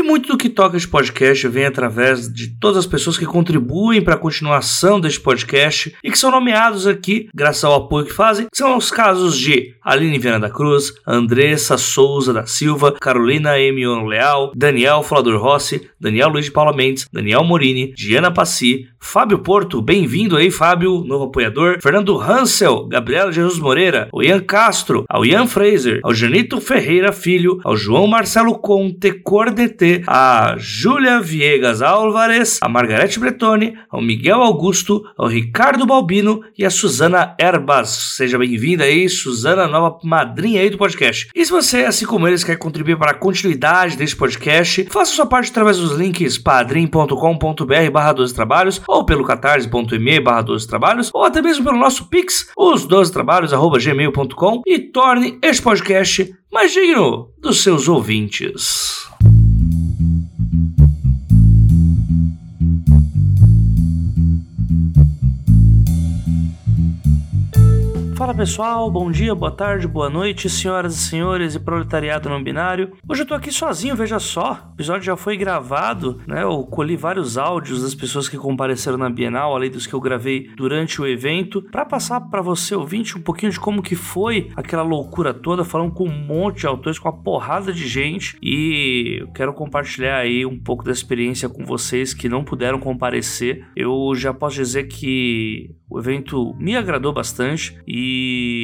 E muito do que toca este podcast vem através de todas as pessoas que contribuem para a continuação deste podcast e que são nomeados aqui, graças ao apoio que fazem. São os casos de Aline Viana da Cruz, Andressa Souza da Silva, Carolina Emion Leal, Daniel Flador Rossi, Daniel Luiz de Paula Mendes, Daniel Morini, Diana Passi, Fábio Porto, bem-vindo aí, Fábio, novo apoiador, Fernando Hansel, Gabriela Jesus Moreira, o Ian Castro, ao Ian Fraser, ao Janito Ferreira Filho, ao João Marcelo Conte Cordet a Júlia Viegas Álvares, a Margarete Bretone, ao Miguel Augusto, ao Ricardo Balbino. E a Suzana Erbas. Seja bem-vinda aí, Suzana, nova madrinha aí do podcast. E se você, assim como eles, quer contribuir para a continuidade desse podcast, faça sua parte através dos links padrim.com.br barra 12 trabalhos ou pelo catarse.me barra 12 trabalhos ou até mesmo pelo nosso pix, os 12 trabalhos arroba gmail.com e torne este podcast mais digno dos seus ouvintes. Fala pessoal, bom dia, boa tarde, boa noite, senhoras e senhores e proletariado não binário. Hoje eu tô aqui sozinho, veja só. O episódio já foi gravado, né? Eu colhi vários áudios das pessoas que compareceram na Bienal, além dos que eu gravei durante o evento, para passar para você ouvinte um pouquinho de como que foi aquela loucura toda, falando com um monte de autores, com uma porrada de gente, e eu quero compartilhar aí um pouco da experiência com vocês que não puderam comparecer. Eu já posso dizer que o evento me agradou bastante e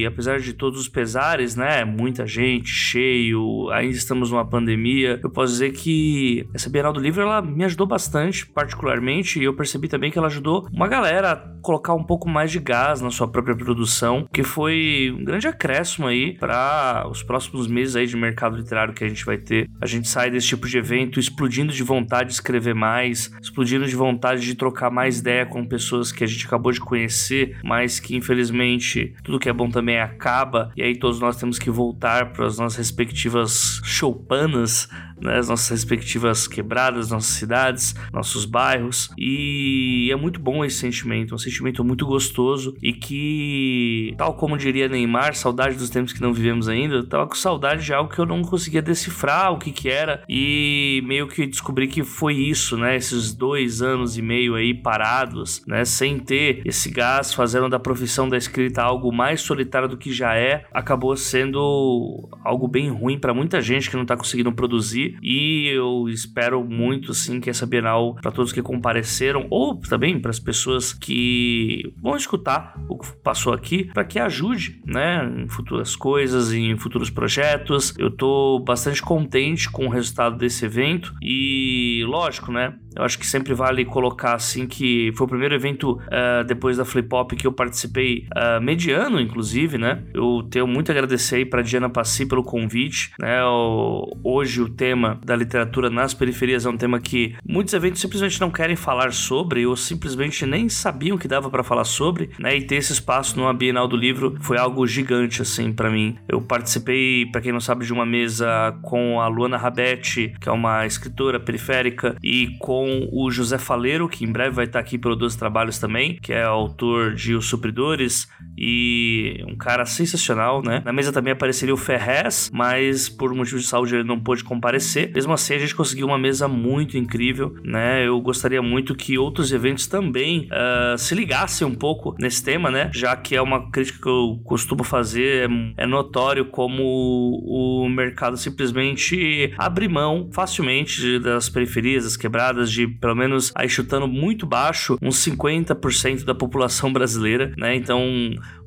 apesar de todos os pesares, né, muita gente, cheio, ainda estamos numa pandemia, eu posso dizer que essa Bienal do Livro ela me ajudou bastante, particularmente, e eu percebi também que ela ajudou uma galera a colocar um pouco mais de gás na sua própria produção, que foi um grande acréscimo aí para os próximos meses aí de mercado literário que a gente vai ter. A gente sai desse tipo de evento explodindo de vontade de escrever mais, explodindo de vontade de trocar mais ideia com pessoas que a gente acabou de conhecer mas que infelizmente tudo que é bom também acaba, e aí todos nós temos que voltar para as nossas respectivas choupanas né, as nossas respectivas quebradas, nossas cidades, nossos bairros. E é muito bom esse sentimento, um sentimento muito gostoso e que, tal como diria Neymar, saudade dos tempos que não vivemos ainda, eu tava com saudade de algo que eu não conseguia decifrar o que que era e meio que descobri que foi isso, né? Esses dois anos e meio aí parados, né? Sem ter esse gás, fazendo da profissão da escrita algo mais solitário do que já é, acabou sendo algo bem ruim para muita gente que não tá conseguindo produzir e eu espero muito assim que essa Bienal para todos que compareceram ou também para as pessoas que vão escutar o que passou aqui para que ajude, né, em futuras coisas, em futuros projetos. Eu tô bastante contente com o resultado desse evento e lógico, né, eu acho que sempre vale colocar assim que foi o primeiro evento uh, depois da Flip Hop que eu participei uh, mediano, inclusive, né? Eu tenho muito a agradecer para Diana Passi pelo convite, né? O, hoje o tema da literatura nas periferias é um tema que muitos eventos simplesmente não querem falar sobre ou simplesmente nem sabiam que dava para falar sobre, né? E ter esse espaço numa Bienal do Livro foi algo gigante assim para mim. Eu participei, para quem não sabe, de uma mesa com a Luana Rabetti, que é uma escritora periférica, e com com o José Faleiro, que em breve vai estar aqui pelo Dois Trabalhos também, que é autor de Os Supridores e um cara sensacional, né? Na mesa também apareceria o Ferrez, mas por motivo de saúde ele não pôde comparecer. Mesmo assim, a gente conseguiu uma mesa muito incrível, né? Eu gostaria muito que outros eventos também uh, se ligassem um pouco nesse tema, né? Já que é uma crítica que eu costumo fazer, é, é notório como o mercado simplesmente abre mão facilmente das periferias, das quebradas, de pelo menos aí chutando muito baixo, uns 50% da população brasileira, né? Então,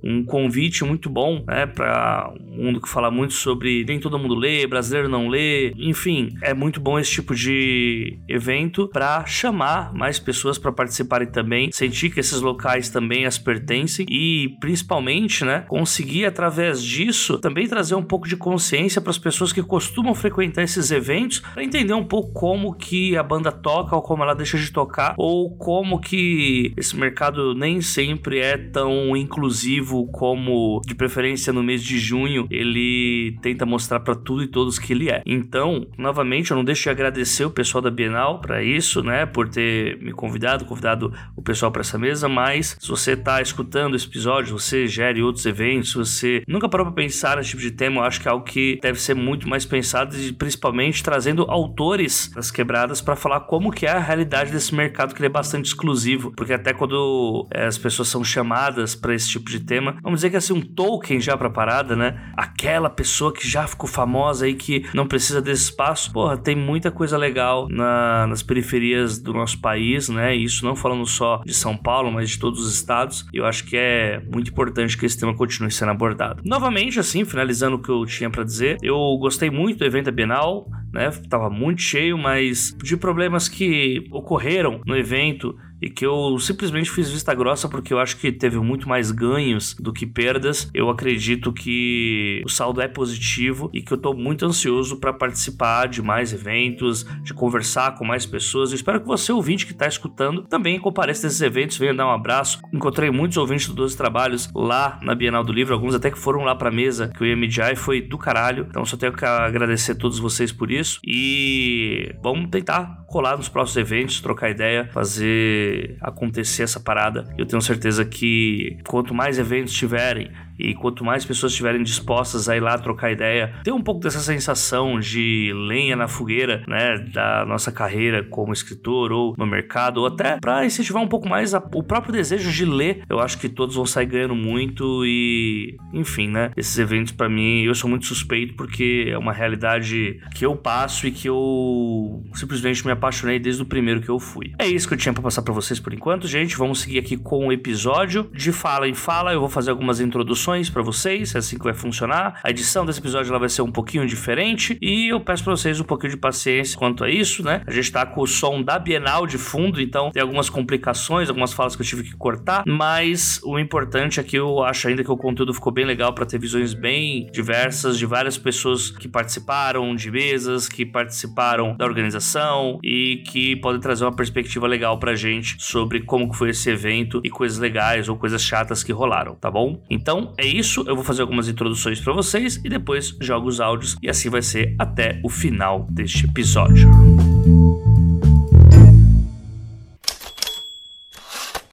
um convite muito bom, né, para um mundo que fala muito sobre nem todo mundo lê, brasileiro não lê, enfim, é muito bom esse tipo de evento para chamar mais pessoas para participarem também, sentir que esses locais também as pertencem e principalmente, né, conseguir através disso também trazer um pouco de consciência para as pessoas que costumam frequentar esses eventos, para entender um pouco como que a banda toca como ela deixa de tocar, ou como que esse mercado nem sempre é tão inclusivo como, de preferência no mês de junho, ele tenta mostrar para tudo e todos que ele é. Então, novamente, eu não deixo de agradecer o pessoal da Bienal para isso, né, por ter me convidado, convidado o pessoal para essa mesa, mas se você tá escutando esse episódio, você gere outros eventos, você nunca parou para pensar nesse tipo de tema, eu acho que é algo que deve ser muito mais pensado e principalmente trazendo autores das quebradas para falar como que é a realidade desse mercado que ele é bastante exclusivo, porque até quando é, as pessoas são chamadas para esse tipo de tema, vamos dizer que é assim um token já para parada, né? Aquela pessoa que já ficou famosa aí que não precisa desse espaço, porra, tem muita coisa legal na, nas periferias do nosso país, né? Isso não falando só de São Paulo, mas de todos os estados. Eu acho que é muito importante que esse tema continue sendo abordado. Novamente, assim, finalizando o que eu tinha para dizer, eu gostei muito do evento da Bienal, né? Tava muito cheio, mas de problemas que ocorreram no evento e que eu simplesmente fiz vista grossa porque eu acho que teve muito mais ganhos do que perdas. Eu acredito que o saldo é positivo e que eu tô muito ansioso para participar de mais eventos, de conversar com mais pessoas. Eu espero que você, ouvinte que tá escutando, também compareça nesses eventos, venha dar um abraço. Encontrei muitos ouvintes do 12 Trabalhos lá na Bienal do Livro, alguns até que foram lá pra mesa que mediar e foi do caralho. Então só tenho que agradecer a todos vocês por isso e vamos tentar colar nos próximos eventos, trocar ideia, fazer acontecer essa parada. Eu tenho certeza que quanto mais eventos tiverem, e quanto mais pessoas estiverem dispostas a ir lá trocar ideia, ter um pouco dessa sensação de lenha na fogueira, né, da nossa carreira como escritor ou no mercado, ou até para incentivar um pouco mais a, o próprio desejo de ler, eu acho que todos vão sair ganhando muito e, enfim, né, esses eventos para mim, eu sou muito suspeito porque é uma realidade que eu passo e que eu simplesmente me apaixonei desde o primeiro que eu fui. É isso que eu tinha para passar para vocês por enquanto, gente. Vamos seguir aqui com o episódio de fala em fala. Eu vou fazer algumas introduções para vocês, é assim que vai funcionar. A edição desse episódio ela vai ser um pouquinho diferente e eu peço para vocês um pouquinho de paciência quanto a isso, né? A gente tá com o som da Bienal de fundo, então tem algumas complicações, algumas falas que eu tive que cortar, mas o importante é que eu acho ainda que o conteúdo ficou bem legal para ter visões bem diversas de várias pessoas que participaram de mesas, que participaram da organização e que podem trazer uma perspectiva legal pra gente sobre como foi esse evento e coisas legais ou coisas chatas que rolaram, tá bom? Então, é isso, eu vou fazer algumas introduções para vocês e depois jogo os áudios e assim vai ser até o final deste episódio.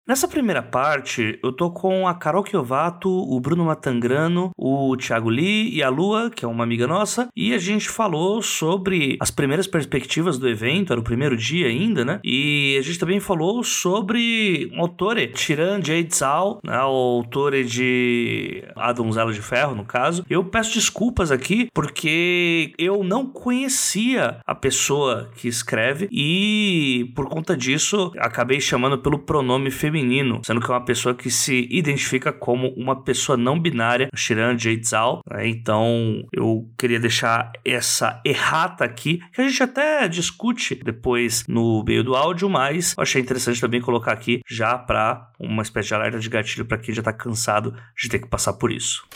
Nessa primeira parte, eu tô com a Carol Chiovato, o Bruno Matangrano, o Thiago Lee e a Lua, que é uma amiga nossa, e a gente falou sobre as primeiras perspectivas do evento, era o primeiro dia ainda, né? E a gente também falou sobre um autor, Tiran J. Zhao, né? o autor de A Donzela de Ferro, no caso. Eu peço desculpas aqui, porque eu não conhecia a pessoa que escreve, e por conta disso, acabei chamando pelo pronome feminino feminino, sendo que é uma pessoa que se identifica como uma pessoa não binária, Shiran Jaitzal. Né? Então eu queria deixar essa errata aqui, que a gente até discute depois no meio do áudio, mas eu achei interessante também colocar aqui já para uma espécie de alerta de gatilho para quem já tá cansado de ter que passar por isso.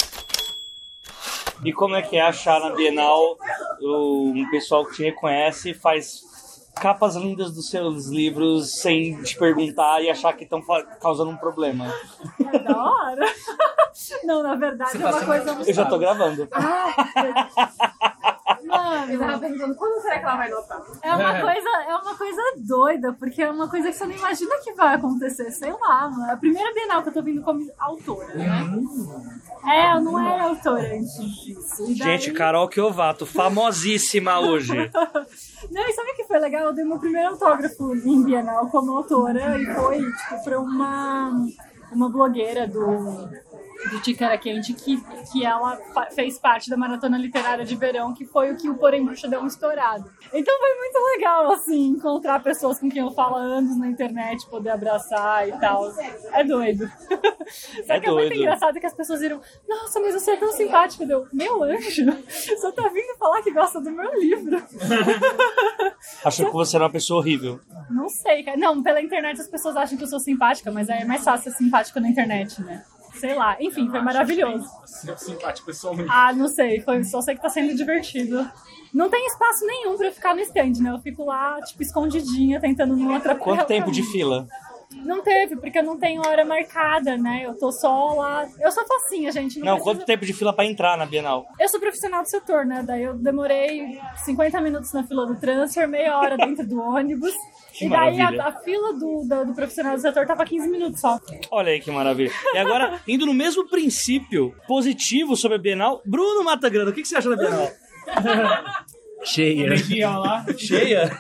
E como é que é achar na Bienal um pessoal que te reconhece faz capas lindas dos seus livros sem te perguntar e achar que estão causando um problema. É da hora. Não, na verdade Você é uma coisa. Eu já tô gravando. Ah, Mano, eu tava pensando, quando será que ela vai notar? É uma, coisa, é uma coisa doida, porque é uma coisa que você não imagina que vai acontecer, sei lá, mano. É a primeira Bienal que eu tô vindo como autora, né? É, eu não era autora antes disso. Daí... Gente, Carol Kiovato, famosíssima hoje. não, e sabe o que foi legal? Eu dei meu primeiro autógrafo em Bienal como autora e foi, tipo, pra uma, uma blogueira do do Ticara Quente, que, que ela fez parte da maratona literária de verão, que foi o que o Porém Bruxa deu um estourado. Então foi muito legal, assim, encontrar pessoas com quem eu falo há anos na internet, poder abraçar e tal. É doido. Só é que doido. é muito engraçado que as pessoas viram, nossa, mas você é tão simpático. Deu, meu anjo, você tá vindo falar que gosta do meu livro. Achou que você era uma pessoa horrível. Não sei, cara. Não, pela internet as pessoas acham que eu sou simpática, mas é mais fácil ser simpática na internet, né? Sei lá. Enfim, foi maravilhoso. Simpático pessoalmente. Ah, não sei, foi, só sei que tá sendo divertido. Não tem espaço nenhum pra eu ficar no stand, né? Eu fico lá, tipo, escondidinha, tentando não atrapalhar. Quanto tempo de fila? Não teve, porque eu não tenho hora marcada, né? Eu tô só lá. Eu sou facinha, gente. Não, Não, precisa- quanto tempo de fila pra entrar na Bienal? Eu sou profissional do setor, né? Daí eu demorei 50 minutos na fila do transfer, meia hora dentro do ônibus. Que e daí a, a fila do, do, do profissional do setor tava 15 minutos só. Olha aí que maravilha. E agora, indo no mesmo princípio positivo sobre a Bienal, Bruno Matagrana, o que que você acha da Bienal? Cheia. Lá. Cheia?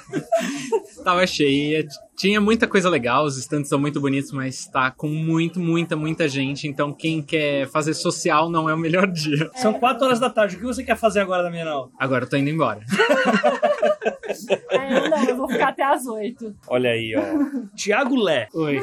Tava cheia. Tinha muita coisa legal, os stands são muito bonitos, mas tá com muito, muita, muita gente. Então quem quer fazer social não é o melhor dia. São 4 horas da tarde. O que você quer fazer agora na Bienal? Agora eu tô indo embora. É, não, eu vou ficar até as 8. Olha aí, ó. Tiago Lé. Oi.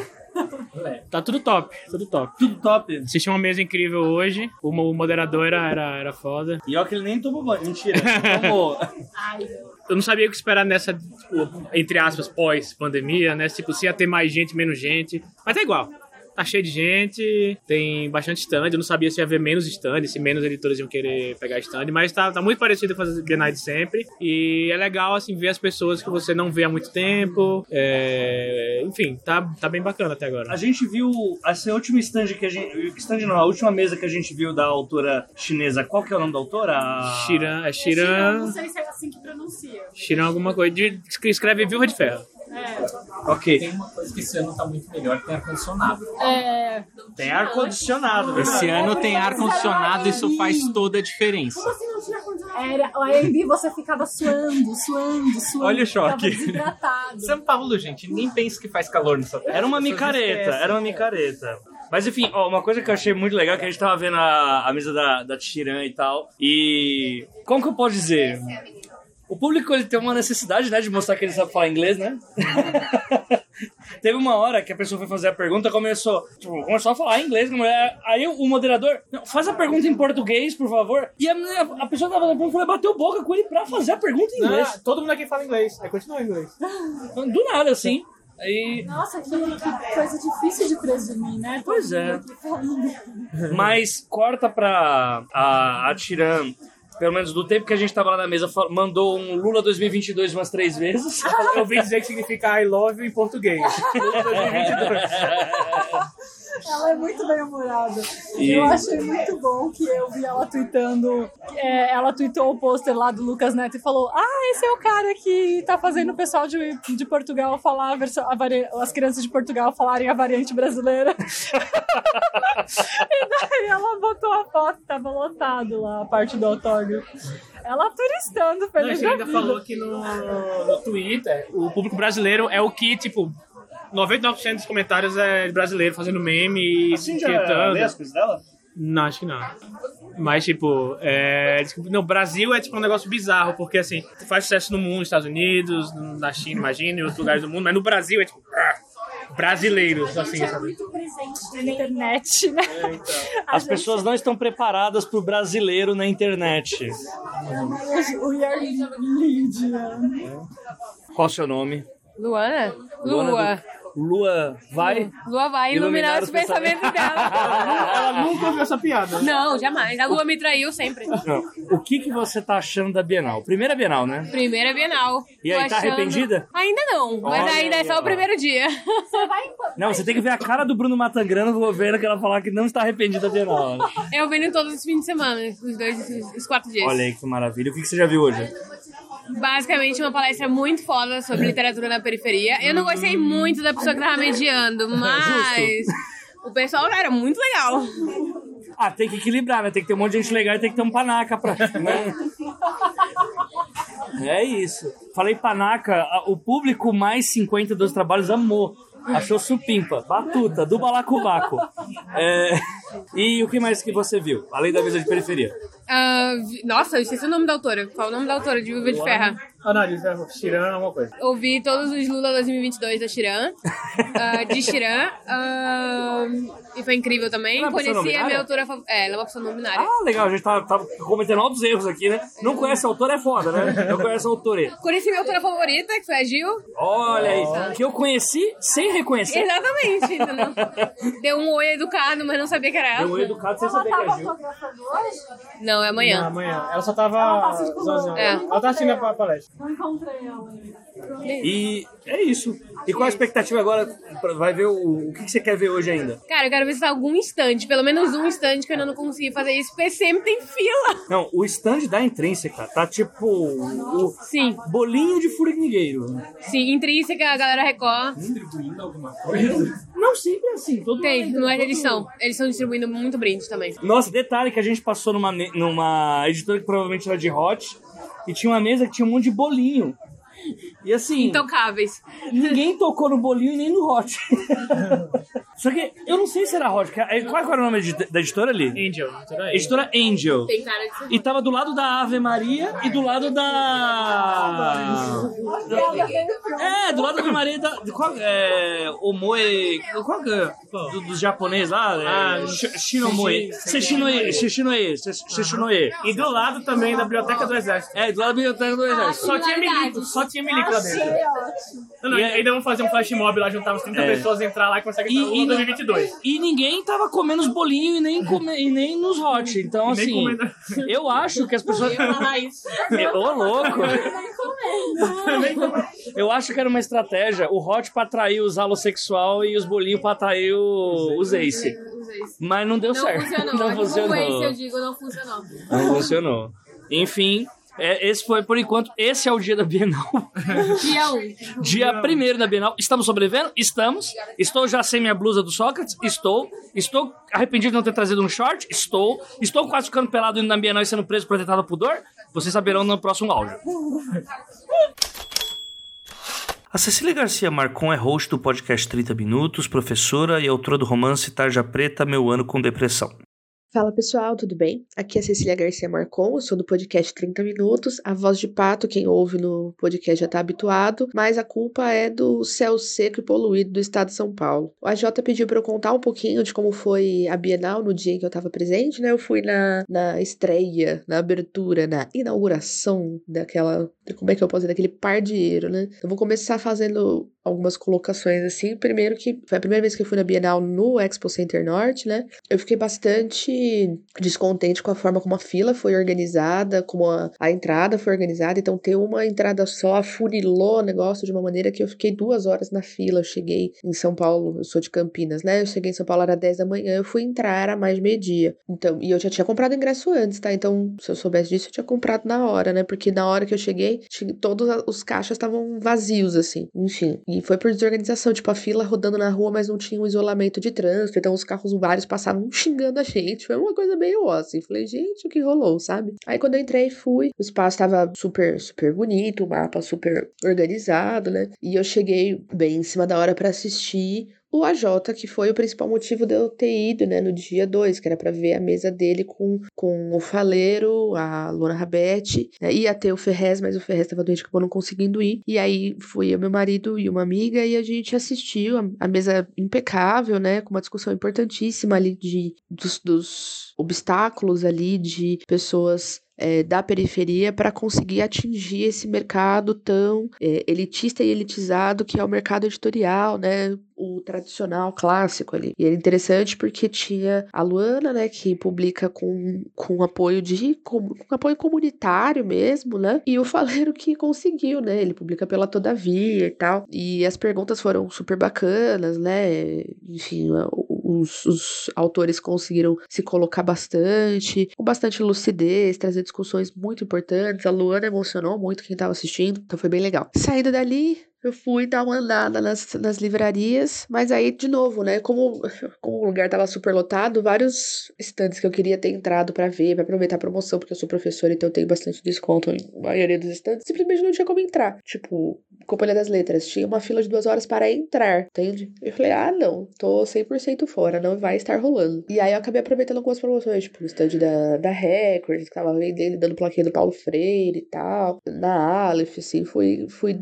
Tá tudo top, tudo top. Tudo top. Assisti uma mesa incrível hoje. O mo- o moderador era, era, era foda. E ó que ele nem tomou banho. Mentira. Tomou. Eu não sabia o que esperar nessa, tipo, entre aspas, pós-pandemia, né? Tipo, se ia ter mais gente, menos gente. Mas é igual. Tá cheio de gente, tem bastante stand. Eu não sabia se ia haver menos stand, se menos editores iam querer pegar stand, mas tá, tá muito parecido com as Bienais de sempre. E é legal, assim, ver as pessoas que você não vê há muito tempo. É, Enfim, tá, tá bem bacana até agora. A gente viu essa última stand que a gente. Stand não, a última mesa que a gente viu da autora chinesa. Qual que é o nome da autora? A- Shiran, é Não Shiran. sei se é assim que pronuncia. Shiran alguma coisa. De, que escreve Viúva de Ferro. Ok. Tem uma coisa que esse ano tá muito melhor, que tem ar-condicionado. É. Tem ar-condicionado. Esse ano tem ar-condicionado, isso faz toda a diferença. Era, o AMB você ficava suando, suando, suando. Olha o choque. Desidratado. São Paulo, gente, nem pensa que faz calor nessa terra. Era uma micareta, era uma micareta. Mas enfim, ó, uma coisa que eu achei muito legal é que a gente tava vendo a, a mesa da, da Tiran e tal. E. Como que eu posso dizer? O público ele tem uma necessidade, né, de mostrar que ele sabe falar inglês, né? Teve uma hora que a pessoa foi fazer a pergunta, começou, tipo, começou a falar inglês com a mulher. Aí o moderador, "Não, faz a pergunta em português, por favor. E a, mulher- a pessoa tava fazendo a pergunta, bateu boca com ele pra fazer a pergunta em inglês. Ah, todo mundo aqui fala inglês. Aí continua em inglês. Do nada, assim. Aí Nossa, que, que coisa difícil de presumir, né? Pois é. Falando. Mas corta pra a, a Tiran, pelo menos do tempo que a gente tava lá na mesa, mandou um Lula 2022 umas três vezes. Eu ouvi dizer que significa I love you em português. 2022. Ela é muito bem humorada. E- Eu achei muito bom que eu vi ela tweetando. é, ela tweetou o pôster lá do Lucas Neto e falou: Ah, esse é o cara que tá fazendo o pessoal de, de Portugal falar a versão, a vari- as crianças de Portugal falarem a variante brasileira. e daí ela botou a foto, tava lotado lá a parte do autógrafo. Ela turistando, feliz você da ainda vida. falou aqui no, no Twitter, o público brasileiro é o que, tipo, 99% dos comentários é brasileiro fazendo meme e Assim já tweetando. lê as coisas dela? Não, acho que não. Mas, tipo, é... No Brasil é, tipo, um negócio bizarro, porque, assim, faz sucesso no mundo, nos Estados Unidos, na China, imagina, em outros lugares do mundo, mas no Brasil é, tipo, ah, brasileiros, assim, é sabe? muito presente na internet, né? A As gente- pessoas não estão preparadas pro brasileiro na internet. We are Lydia. Qual o seu nome? Luana? Luana Lua. do- Lua, vai? Lua vai iluminar, Iluminar os os pensamentos dela. Ela nunca ouviu essa piada. Não, jamais. A Lua me traiu sempre. Não. O que, que você tá achando da Bienal? Primeira Bienal, né? Primeira Bienal. E aí, Tô tá arrependida? Ainda não, mas Olha ainda é só ó. o primeiro dia. Não, você tem que ver a cara do Bruno Matangrano no governo que ela falar que não está arrependida da Bienal. Eu venho todos os fins de semana, os dois, os, os quatro dias. Olha aí que maravilha. O que, que você já viu hoje? Basicamente, uma palestra muito foda sobre literatura na periferia. Eu não gostei muito da pessoa que tava mediando, mas. O pessoal era muito legal. Ah, tem que equilibrar, né? Tem que ter um monte de gente legal e tem que ter um panaca pra. Né? É isso. Falei panaca, o público mais 50 dos trabalhos amou. Achou supimpa, batuta, do balacobaco. É... E o que mais que você viu? Além da mesa de periferia. Ah, vi- nossa, eu esqueci o nome da autora. Qual é o nome da autora de Viva de Ferra? Análise, é Shiran alguma coisa. Ouvi todos os Lula 2022 da Shiran, ah, de Shiran. ah, E foi incrível também. Ela é pessoa Conheci a não minha autora favorita. É, ela é uma pessoa não binária. Ah, legal, a gente tá, tá cometendo altos erros aqui, né? Não conhece a autora é foda, né? Não conhece a autora. Conheci minha autora favorita, que foi a Gil. Olha aí, que eu conheci sem reconhecer. Exatamente, entendeu? Deu um oi educado, mas não sabia que era ela. Deu um educado sem saber que é Gil. Não, é amanhã. Não, amanhã. Ela só tava sozinha. É. Ela tá assistindo a palestra. Não encontrei ela ainda. E é isso. E qual a expectativa agora? Pra- Vai ver o, o que, que você quer ver hoje ainda? Cara, eu quero visitar algum instante, pelo menos um instante que eu ainda não consegui fazer isso, porque sempre tem fila. Não, o stand da Intrínseca tá tipo o Sim, bolinho de formigueiro. sim, intrínseca, a galera Record. Distribuindo alguma coisa? Não sempre é assim. Todo Tem, não é eles são. Eles estão distribuindo muito brinde também. Nossa, detalhe que a gente passou numa, numa editora que provavelmente era de hot e tinha uma mesa que tinha um monte de bolinho. E assim, Intocáveis. ninguém tocou no bolinho e nem no hot. Só que eu não sei se era hot. é, Qual era o nome da editora ali? Angel. Editora Angel. Tem cara de ser. E tava do lado da Ave Maria e do lado da. É, do lado da Ave Maria da. de Qual, é. Omoe. Qual que é? Do, dos japoneses lá? É, Ah, Shi- Shinomoe. Seshinoe. Seshinoe. Seshinoe. E do lado também da Biblioteca do Exército. É, do lado da biblioteca do exército. Só tinha milico, só tinha milico lá dentro. Não, não, E é- ainda vamos fazer um flash mob lá, juntar uns 30 É. pessoas, entrar lá e conseguir E- entrar e- no 2022. E ninguém tava comendo os bolinhos e nem, come, e nem nos hot. Então, assim, comendo. eu acho que as pessoas. isso. Ô, louco! Eu acho que era uma estratégia, o hot pra atrair os alossexual e os bolinhos pra atrair o- os ace. Mas não deu Não certo. funcionou. Não é funcionou. digo, não funcionou. Não funcionou. Enfim, é, esse foi por enquanto. Esse é o dia da Bienal. Dia 1. Dia primeiro da Bienal. Estamos sobrevivendo? Estamos. Estou já sem minha blusa do Sócrates? Estou. Estou arrependido de não ter trazido um short? Estou. Estou quase ficando pelado indo na Bienal e sendo preso por ter tentado pudor? Vocês saberão no próximo áudio. A Cecília Garcia Marcon é host do podcast 30 Minutos, professora e autora do romance Tarja Preta, Meu Ano com Depressão. Fala pessoal, tudo bem? Aqui é Cecília Garcia Marcon, eu sou do podcast 30 Minutos. A voz de pato, quem ouve no podcast já tá habituado, mas a culpa é do céu seco e poluído do estado de São Paulo. O AJ pediu para eu contar um pouquinho de como foi a Bienal no dia em que eu tava presente, né? Eu fui na, na estreia, na abertura, na inauguração daquela. Como é que eu posso dizer? Daquele pardieiro, né? Eu vou começar fazendo algumas colocações assim. Primeiro que foi a primeira vez que eu fui na Bienal no Expo Center Norte, né? Eu fiquei bastante descontente com a forma como a fila foi organizada, como a, a entrada foi organizada. Então, ter uma entrada só afunilou o negócio de uma maneira que eu fiquei duas horas na fila. Eu cheguei em São Paulo, eu sou de Campinas, né? Eu cheguei em São Paulo era 10 da manhã, eu fui entrar era mais meio-dia. Então, e eu já tinha comprado ingresso antes, tá? Então, se eu soubesse disso, eu tinha comprado na hora, né? Porque na hora que eu cheguei, todos os caixas estavam vazios, assim. Enfim. E foi por desorganização, tipo, a fila rodando na rua, mas não tinha um isolamento de trânsito. Então, os carros vários passavam xingando a gente. Foi uma coisa meio ó, assim. Falei, gente, o que rolou, sabe? Aí, quando eu entrei, fui. O espaço tava super, super bonito, o mapa super organizado, né? E eu cheguei bem em cima da hora pra assistir o AJ, que foi o principal motivo de eu ter ido, né, no dia 2, que era pra ver a mesa dele com, com o Faleiro, a Luana Rabete, né, ia ter o Ferrez, mas o Ferrez tava doente, acabou não conseguindo ir, e aí fui eu, meu marido e uma amiga, e a gente assistiu a, a mesa impecável, né, com uma discussão importantíssima ali de, dos, dos obstáculos ali de pessoas é, da periferia para conseguir atingir esse mercado tão é, elitista e elitizado que é o mercado editorial, né? O tradicional clássico ali. E era interessante porque tinha a Luana, né, que publica com, com apoio de com, com apoio comunitário mesmo, né? E o Faleiro que conseguiu, né? Ele publica pela Todavia e tal. E as perguntas foram super bacanas, né? Enfim, os, os autores conseguiram se colocar bastante, com bastante lucidez, trazer discussões muito importantes. A Luana emocionou muito quem estava assistindo, então foi bem legal. Saindo dali, eu fui dar uma andada nas, nas livrarias, mas aí, de novo, né? Como, como o lugar tava super lotado, vários estandes que eu queria ter entrado para ver, para aproveitar a promoção, porque eu sou professora, então eu tenho bastante desconto em maioria dos estandes, simplesmente não tinha como entrar. Tipo, Companhia das Letras, tinha uma fila de duas horas para entrar, entende? Eu falei, ah, não, tô 100% fora, não vai estar rolando. E aí eu acabei aproveitando algumas promoções, tipo, no stand da, da Record, que tava vendendo, dando plaquinha do Paulo Freire e tal. Na Aleph, assim, fui, fui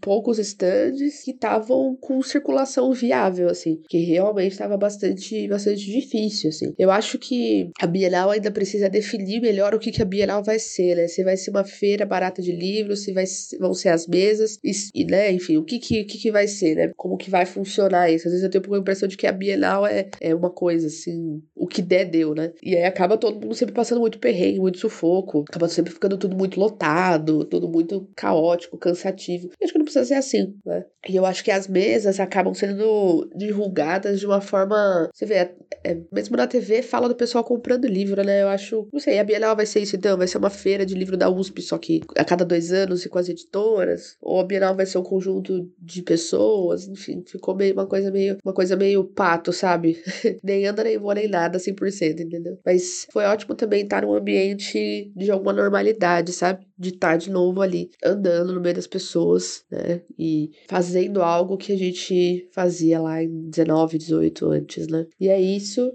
poucos stands que estavam com circulação viável, assim, que realmente estava bastante, bastante difícil, assim. Eu acho que a Bienal ainda precisa definir melhor o que, que a Bienal vai ser, né? Se vai ser uma feira barata de livros, se vai, vão ser as mesas, e, e né, enfim, o que que, que que vai ser, né? Como que vai funcionar isso? Às vezes eu tenho a impressão de que a Bienal é, é uma coisa, assim, o que der, deu, né? E aí acaba todo mundo sempre passando muito perrengue, muito sufoco, acaba sempre ficando tudo muito lotado, tudo muito caótico, cansativo. Eu acho que não precisa ser assim, né? E eu acho que as mesas acabam sendo divulgadas de uma forma. Você vê, é, é, mesmo na TV fala do pessoal comprando livro, né? Eu acho. Não sei, a Bienal vai ser isso então? Vai ser uma feira de livro da USP, só que a cada dois anos e com as editoras? Ou a Bienal vai ser um conjunto de pessoas? Enfim, ficou meio uma coisa meio. Uma coisa meio pato, sabe? nem anda, nem voa, nem nada, 100%, entendeu? Mas foi ótimo também estar num ambiente de alguma normalidade, sabe? De estar de novo ali, andando no meio das pessoas, né? E fazendo algo que a gente fazia lá em 19, 18 antes, né? E é isso.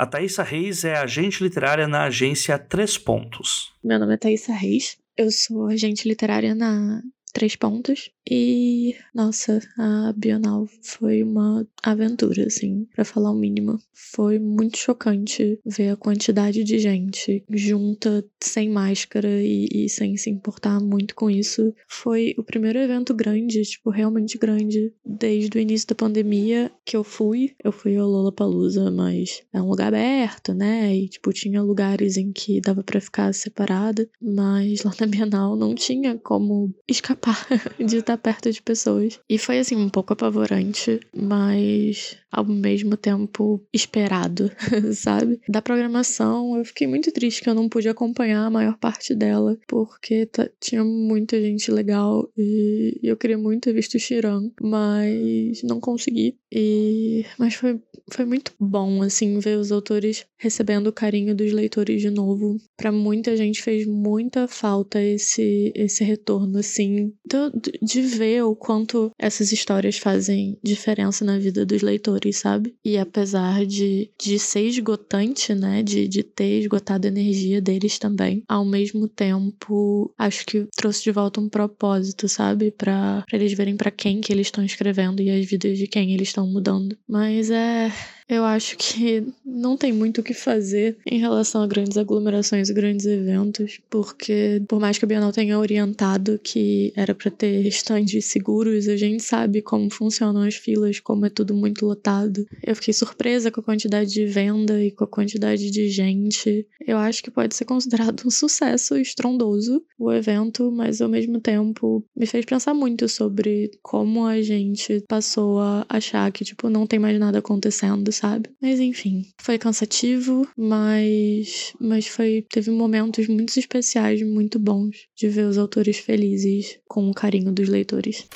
A Thaisa Reis é agente literária na agência Três Pontos. Meu nome é Thaisa Reis. Eu sou agente literária na Três Pontos. E, nossa, a Bienal foi uma aventura, assim, para falar o mínimo. Foi muito chocante ver a quantidade de gente junta, sem máscara e, e, sem se importar muito com isso. Foi o primeiro evento grande, tipo, realmente grande, desde o início da pandemia que eu fui. Eu fui ao Lollapalooza, mas é um lugar aberto, né? E, tipo, tinha lugares em que dava para ficar separada, mas lá na Bienal não tinha como escapar de estar perto de pessoas. E foi assim um pouco apavorante, mas ao mesmo tempo esperado, sabe? Da programação, eu fiquei muito triste que eu não pude acompanhar a maior parte dela, porque tinha muita gente legal e eu queria muito ter visto o Shiran, mas não consegui. E mas foi foi muito bom assim ver os autores recebendo o carinho dos leitores de novo. Para muita gente fez muita falta esse esse retorno assim, de, de ver o quanto essas histórias fazem diferença na vida dos leitores, sabe? E apesar de, de ser esgotante, né? De, de ter esgotado a energia deles também, ao mesmo tempo, acho que trouxe de volta um propósito, sabe? Para eles verem para quem que eles estão escrevendo e as vidas de quem eles estão mudando. Mas é. Eu acho que não tem muito o que fazer em relação a grandes aglomerações e grandes eventos, porque por mais que a Bienal tenha orientado que era para ter estandes seguros, a gente sabe como funcionam as filas, como é tudo muito lotado. Eu fiquei surpresa com a quantidade de venda e com a quantidade de gente. Eu acho que pode ser considerado um sucesso estrondoso o evento, mas ao mesmo tempo me fez pensar muito sobre como a gente passou a achar que tipo não tem mais nada acontecendo sabe? Mas enfim, foi cansativo, mas mas foi teve momentos muito especiais, muito bons de ver os autores felizes com o carinho dos leitores.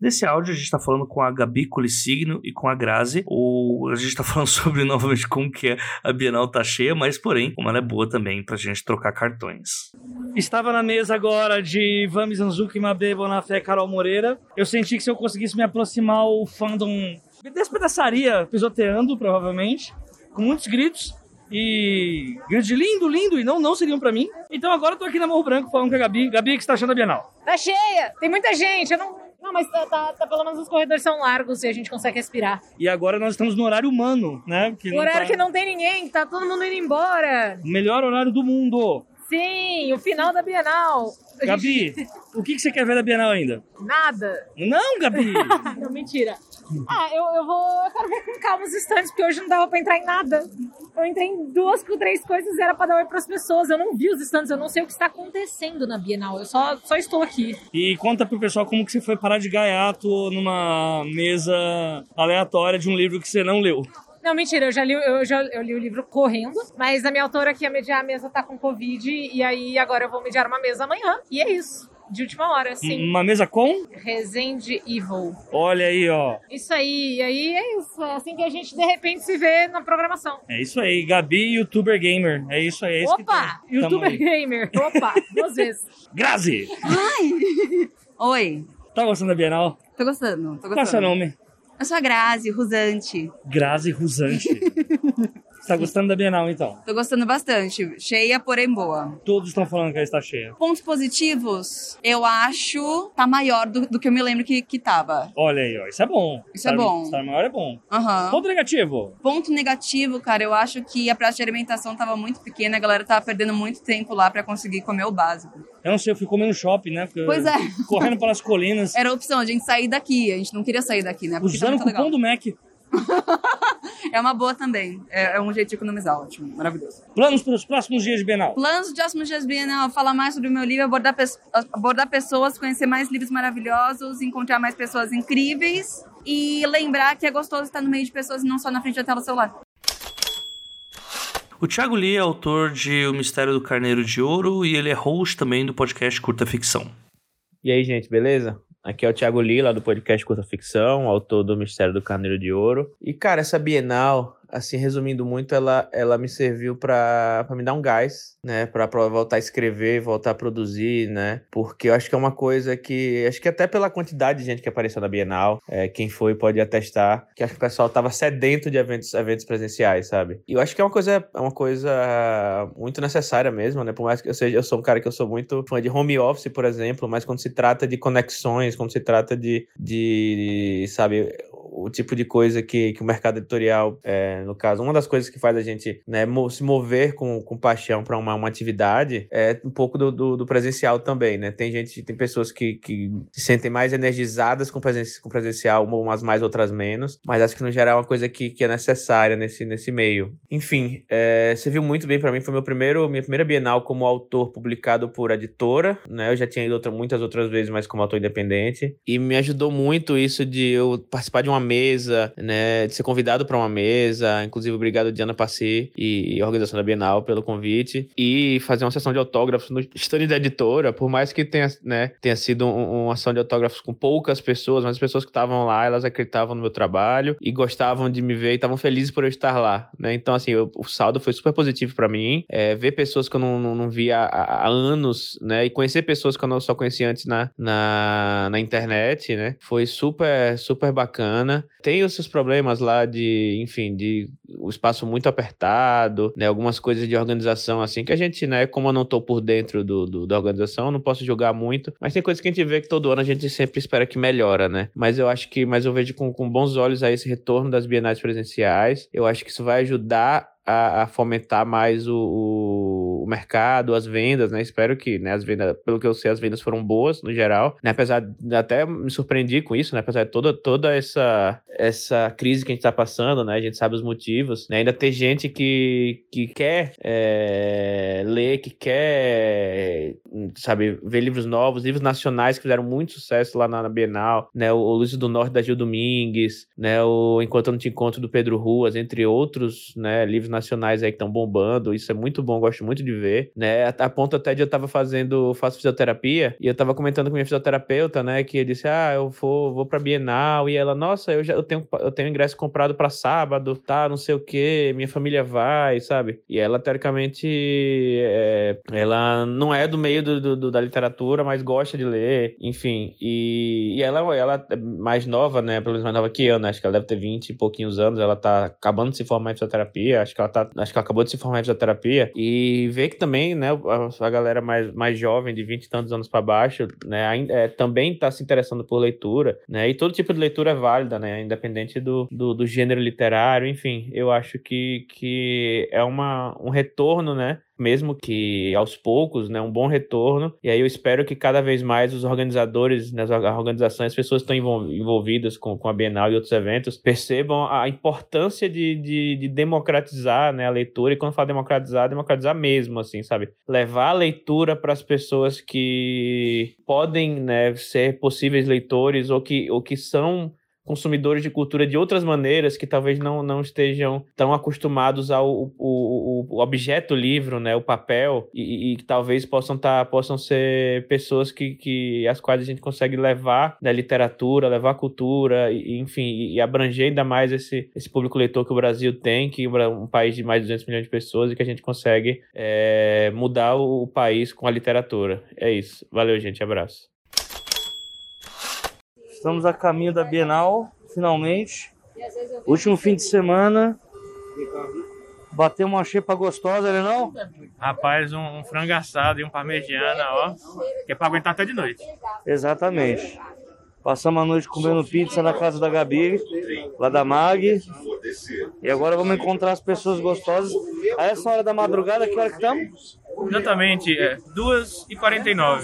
Nesse áudio a gente está falando com a Gabi Colissigno e com a Grazi. O, a gente está falando sobre novamente como que é a Bienal tá cheia, mas porém, como ela é boa também pra gente trocar cartões. Estava na mesa agora de Vami Zanzuki, Mabê, Bonafé, Carol Moreira. Eu senti que se eu conseguisse me aproximar o fandom me despedaçaria pisoteando, provavelmente, com muitos gritos. E gritos de lindo, lindo, e não, não seriam para mim. Então agora eu tô aqui na Morro Branco falando com a Gabi. Gabi, o que você tá achando da Bienal? Tá cheia, tem muita gente, eu não... Não, mas tá, tá, tá, pelo menos os corredores são largos e a gente consegue respirar. E agora nós estamos no horário humano, né? Que o horário tá... que não tem ninguém, tá todo mundo indo embora. O melhor horário do mundo. Sim, o final da Bienal. Gabi, o que, que você quer ver da Bienal ainda? Nada. Não, Gabi! não, mentira. Ah, eu, eu vou. Eu quero ver com calma os stands, porque hoje não dava pra entrar em nada. Eu entrei em duas, três coisas era pra dar oi pras pessoas. Eu não vi os stands, eu não sei o que está acontecendo na Bienal. Eu só, só estou aqui. E conta pro pessoal como que você foi parar de gaiato numa mesa aleatória de um livro que você não leu. Não, mentira, eu já li, eu já eu li o livro correndo, mas a minha autora que ia mediar a mesa tá com Covid, e aí agora eu vou mediar uma mesa amanhã, e é isso. De última hora, sim. Uma mesa com? Resende Evil. Olha aí, ó. Isso aí, e aí é isso. É assim que a gente de repente se vê na programação. É isso aí, Gabi, youtuber gamer. É isso aí. É isso Opa! Youtuber aí. gamer. Opa! Duas vezes. Grazi! Ai! Oi, Tá gostando da Bienal? tô gostando, tô gostando. Qual é seu nome? Eu sou a Grazi, Rusante. Grazi Rusante. Você tá gostando da Bienal, então? Tô gostando bastante. Cheia, porém boa. Todos estão falando que ela está cheia. Pontos positivos, eu acho tá maior do, do que eu me lembro que, que tava. Olha aí, ó. Isso é bom. Isso é Estar- bom. Estar maior é bom. Aham. Ponto negativo. Ponto negativo, cara, eu acho que a praça de alimentação tava muito pequena, a galera tava perdendo muito tempo lá pra conseguir comer o básico. Eu não sei, eu fui comer no shopping, né? Porque- Pois é. Correndo pelas colinas. Era a opção, a gente sair daqui, a gente não queria sair daqui, né? Porque tá Usando o muito cupom legal. do Mac. É uma boa também, é, é um jeito de economizar, ótimo, maravilhoso. Planos para os próximos dias de Bienal. Planos de próximos dias Bienal, falar mais sobre o meu livro, abordar, pes- abordar pessoas, conhecer mais livros maravilhosos, encontrar mais pessoas incríveis e lembrar que é gostoso estar no meio de pessoas e não só na frente da tela celular. O Thiago Lee é autor de O Mistério do Carneiro de Ouro e ele é host também do podcast Curta Ficção. E aí, gente, beleza? Aqui é o Thiago Lila, do podcast Curta Ficção, autor do Mistério do Carneiro de Ouro. E, cara, essa Bienal, assim, resumindo muito, ela, ela me serviu pra me dar um gás, né? Pra voltar a escrever, voltar a produzir, né? Porque eu acho que é uma coisa que... Acho que até pela quantidade de gente que apareceu na Bienal, é, quem foi pode atestar, que acho que o pessoal tava sedento de eventos, eventos presenciais, sabe? E eu acho que é uma coisa, é uma coisa muito necessária mesmo, né? Por mais que eu seja... Eu sou um cara que eu sou muito fã de home office, por exemplo, mas quando se trata de conexões, quando se trata de, de sabe, o tipo de coisa que, que o mercado editorial, é, no caso, uma das coisas que faz a gente né, se mover com, com paixão para uma, uma atividade é um pouco do, do, do presencial também, né? Tem gente, tem pessoas que, que se sentem mais energizadas com, presen com presencial, umas mais, outras menos, mas acho que no geral é uma coisa que, que é necessária nesse, nesse meio. Enfim, é, serviu muito bem para mim, foi meu primeiro, minha primeira Bienal como autor publicado por editora, né? Eu já tinha ido outra, muitas outras vezes, mas como autor independente, e me ajudou muito isso de eu participar de uma mesa, né? De ser convidado para uma mesa, inclusive obrigado Diana Passi e a organização da Bienal pelo convite, e fazer uma sessão de autógrafos no stand da editora, por mais que tenha, né, tenha sido um- uma ação de autógrafos com poucas pessoas, mas as pessoas que estavam lá, elas acreditavam no meu trabalho e gostavam de me ver e estavam felizes por eu estar lá, né? Então, assim, eu- o saldo foi super positivo para mim, é, ver pessoas que eu não, não, não via há, há anos, né? E conhecer pessoas que eu não só conhecia antes na, na, na internet, né? Foi super, super bacana. Tem os seus problemas lá de, enfim, de o espaço muito apertado, né? Algumas coisas de organização, assim, que a gente, né? Como eu não tô por dentro do, do- da organização, não posso julgar muito, mas tem coisas que a gente vê que todo ano a gente sempre espera que melhora, né? Mas eu acho que, mas eu vejo com, com bons olhos aí esse retorno das bienais presenciais. Eu acho que isso vai ajudar a, a fomentar mais o, o, o mercado, as vendas, né? Espero que, né, as vendas, pelo que eu sei, as vendas foram boas no geral, né? Apesar de até me surpreendi com isso, né? Apesar de toda, toda essa, essa crise que a gente tá passando, né? A gente sabe os motivos, né? Ainda tem gente que, que quer é, ler, que quer, sabe, ver livros novos, livros nacionais que fizeram muito sucesso lá na, na Bienal, né? O, o Luz do Norte da Gil Domingues, né? O Enquanto Eu Não Te Encontro do Pedro Ruas, entre outros, né? Livros nacionais aí que estão bombando. Isso é muito bom, gosto muito de ver, né? A, ponto até de eu tava fazendo, faço fisioterapia, e eu tava comentando com minha fisioterapeuta, né? Que ele disse: Ah, eu vou, vou pra Bienal, e ela, nossa, eu já eu tenho, eu tenho ingresso comprado pra sábado, tá? Não sei o que, minha família vai, sabe? E ela, teoricamente, é, ela não é do meio do, do- da literatura, mas gosta de ler, enfim. E, e ela, ela é mais nova, né? Pelo menos mais nova que eu, né? Acho que ela deve ter 20 e pouquinhos anos. Ela tá acabando de se formar em fisioterapia. Acho que ela tá. Acho que ela acabou de se formar em fisioterapia. E que também, né, a, a galera mais, mais jovem, de 20 e tantos anos para baixo, né, ainda, é, também tá se interessando por leitura, né? E todo tipo de leitura é válida, né? Independente do, do, do gênero literário, enfim. Eu acho que, que é uma, um retorno, né? Mesmo que aos poucos, né, um bom retorno. E aí eu espero que cada vez mais os organizadores, né, organizações, as pessoas que estão envol- envolvidas com, com a Bienal e outros eventos, percebam a importância de, de, de democratizar né, a leitura. E quando falo democratizar, democratizar mesmo, assim, sabe? Levar a leitura para as pessoas que podem né, ser possíveis leitores ou que, ou que são consumidores de cultura de outras maneiras que talvez não, não estejam tão acostumados ao o, o, o objeto livro, né, o papel, e, que talvez possam tá, possam ser pessoas que, que as quais a gente consegue levar da literatura, levar a cultura, e, enfim, e abranger ainda mais esse, esse público leitor que o Brasil tem, que é um país de mais de 200 milhões de pessoas e que a gente consegue é, mudar o país com a literatura. É isso. Valeu, gente. Abraço. Estamos a caminho da Bienal, finalmente. Último fim de semana. Bateu uma xepa gostosa, né não? Rapaz, um, um frango assado e um parmegiana, ó. Que é pra aguentar até de noite. Exatamente. Passamos a noite comendo pizza na casa da Gabi, lá da Mag. E agora vamos encontrar as pessoas gostosas. A essa hora da madrugada, que hora que estamos? Exatamente, é 2h49.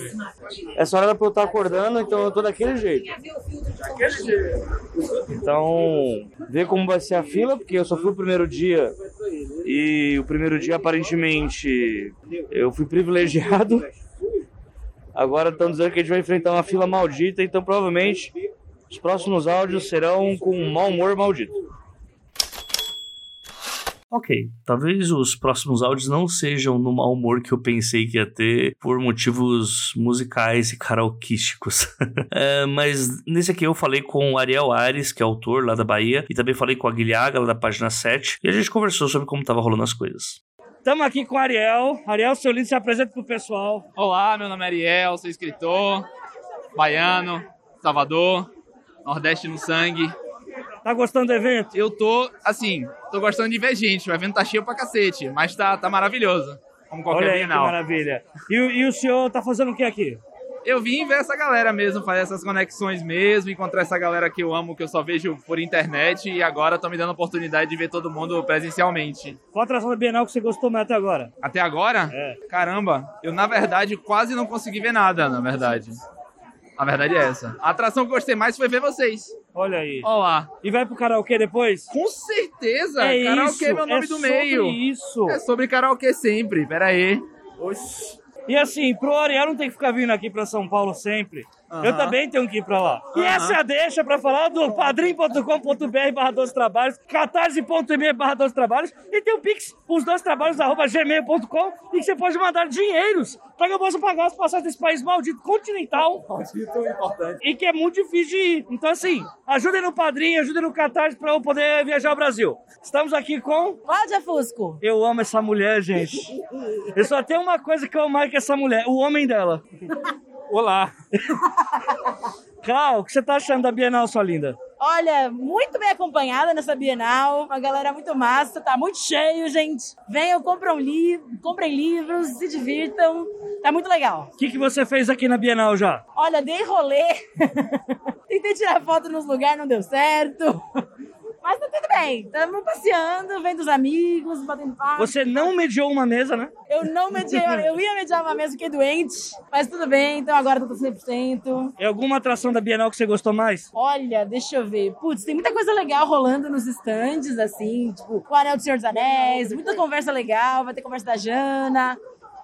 Essa hora era pra eu estar acordando, então eu tô daquele jeito. Daquele jeito. Então, ver como vai ser a fila, porque eu só fui o primeiro dia. E o primeiro dia, aparentemente, eu fui privilegiado. Agora estão dizendo que a gente vai enfrentar uma fila maldita, então provavelmente os próximos áudios serão com um mau humor maldito. Ok, talvez os próximos áudios não sejam no mau humor que eu pensei que ia ter por motivos musicais e karaokísticos. é, mas nesse aqui eu falei com o Ariel Ares, que é autor lá da Bahia, e também falei com a Guilhaga, lá da página 7, e a gente conversou sobre como tava rolando as coisas. Estamos aqui com o Ariel. Ariel, seu lindo, se apresenta pro pessoal. Olá, meu nome é Ariel, sou escritor, baiano, Salvador, Nordeste no sangue. Tá gostando do evento? Eu tô, assim, tô gostando de ver gente. O evento tá cheio pra cacete, mas tá, tá maravilhoso. Como qualquer Olha aí Bienal. que maravilha. E, e o senhor tá fazendo o que aqui? Eu vim ver essa galera mesmo, fazer essas conexões mesmo, encontrar essa galera que eu amo, que eu só vejo por internet e agora tô me dando a oportunidade de ver todo mundo presencialmente. Qual atração da Bienal que você gostou mais até agora? Até agora? É. Caramba, eu na verdade quase não consegui ver nada, na verdade. A verdade é essa. A atração que eu gostei mais foi ver vocês. Olha aí. Olá. E vai pro karaokê depois? Com certeza! É karaokê isso, é meu nome é do sobre meio. isso. É sobre karaokê sempre, pera aí. E assim, pro Ariel não tem que ficar vindo aqui pra São Paulo sempre. Aham. Eu também tenho que ir pra lá. E Aham. essa é a deixa pra falar do padrim.com.br barra 12 trabalhos, catarse.me barra 12 trabalhos e tem o Pix, os dois trabalhos arroba gmail.com e que você pode mandar dinheiros pra que eu possa pagar as passagens desse país maldito continental. Maldito importante. E que é muito difícil de ir. Então assim, ajudem no padrinho, ajudem no Catarse pra eu poder viajar ao Brasil. Estamos aqui com... Cláudia Fusco. Eu amo essa mulher, gente. Eu só tenho uma coisa que eu amo mais que essa mulher, o homem dela. Olá. Clau, o que você tá achando da Bienal, sua linda? Olha, muito bem acompanhada nessa Bienal, uma galera muito massa, tá muito cheio, gente. Venham, compram li comprem livros, se divirtam, tá muito legal. O que, que você fez aqui na Bienal já? Olha, dei rolê, tentei tirar foto nos lugares, não deu certo. Mas tá tudo bem, estamos passeando, vendo os amigos, batendo papo. Você não mediou uma mesa, né? Eu não mediei, eu ia mediar uma mesa, fiquei doente, mas tudo bem, então agora eu tô 100%. É alguma atração da Bienal que você gostou mais? Olha, deixa eu ver. Putz, tem muita coisa legal rolando nos estandes, assim, tipo, o Anel do Senhor dos Anéis, muita conversa legal, vai ter conversa da Jana.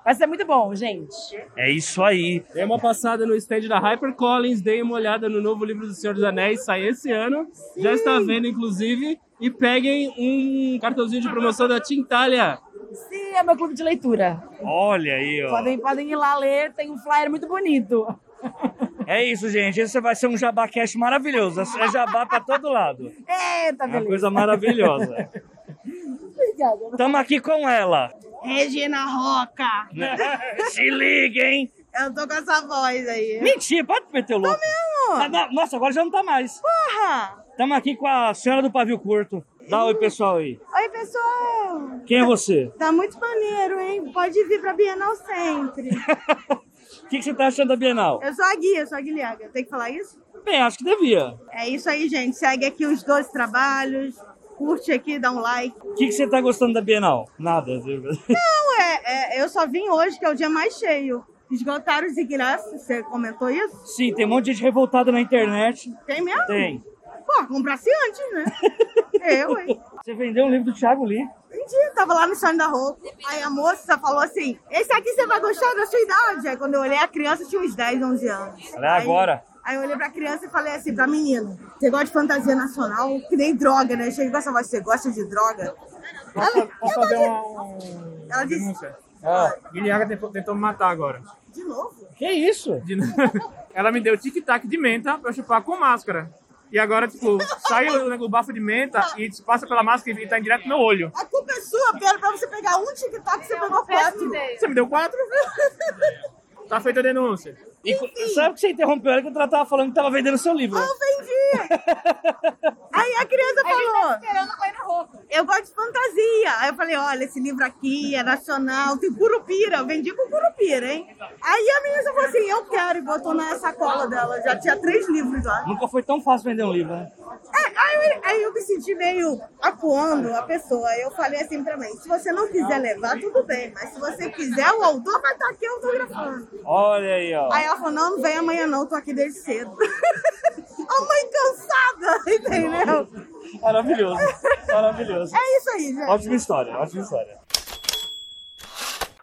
Vai ser muito bom, gente. É isso aí. Dei uma passada no stand da HyperCollins, dei uma olhada no novo livro do Senhor dos Anéis, sai esse ano. Já está vendo, inclusive. E peguem um cartãozinho de promoção da Tintalha. Sim, é meu clube de leitura. Olha aí, ó. Podem, podem ir lá ler, tem um flyer muito bonito. É isso, gente. Esse vai ser um jabacast maravilhoso. É jabá pra todo lado. Eita, É uma beleza. coisa maravilhosa. Obrigada. Estamos aqui com ela. Regina Roca. Se liga, hein? Eu tô com essa voz aí. Mentira, pode meter o louco. mesmo? Ah, não, Nossa, agora já não tá mais. Porra! Estamos aqui com a senhora do pavio curto. Dá oi, pessoal aí. Oi, pessoal. Quem é você? Tá muito maneiro, hein? Pode vir pra Bienal sempre. O que, que você tá achando da Bienal? Eu sou a Guia, eu sou a Guilhaga. Tem que falar isso? Bem, acho que devia. É isso aí, gente. Segue aqui os 12 trabalhos. Curte aqui, dá um like. O que, que você tá gostando da Bienal? Nada. Não, é, é, eu só vim hoje, que é o dia mais cheio. Esgotaram os ingressos, você comentou isso? Sim, tem um monte de gente revoltada na internet. Tem mesmo? Tem. Pô, comprasse antes, né? eu, hein? Você vendeu um livro do Thiago Lee. Vendi, tava lá no stand da roupa. Aí a moça falou assim: esse aqui você vai gostar da sua idade. Aí quando eu olhei, a criança tinha uns 10, 11 anos. Olha Aí- agora. Aí eu olhei pra criança e falei assim pra menina: Você gosta de fantasia nacional? Que nem droga, né? Chega com essa voz, você gosta de droga? Posso, posso fazer uma, Ela disse: denúncia? Ah, Guilherme tentou, tentou me matar agora. De novo? Que isso? Ela me deu tic-tac de menta pra eu chupar com máscara. E agora, tipo, sai o, o bafo de menta e passa pela máscara e tá direto no meu olho. A culpa é sua, era pra você pegar um tic-tac, você pegou quatro. Você me deu quatro? Tá feita a denúncia. E, sabe que você interrompeu ela quando ela tava falando que tava vendendo seu livro? Eu vendi! Aí a criança falou: esperando a roupa. Eu gosto de fantasia. Aí eu falei: olha, esse livro aqui é nacional, tem curupira. Eu vendi com curupira, hein? Aí a menina falou assim: eu quero, e botou na sacola dela. Já tinha três livros lá. Nunca foi tão fácil vender um livro, né? É, aí, eu- aí eu me senti meio acuando a pessoa. Eu falei assim pra mim: se você não quiser levar, tudo bem. Mas se você quiser, o autor vai estar aqui autografando. Olha aí, ó. Aí ela falou, não, não vem amanhã não, tô aqui desde cedo. a mãe cansada, entendeu? Maravilhoso. Maravilhoso. É isso aí, gente. Ótima história, ótima história.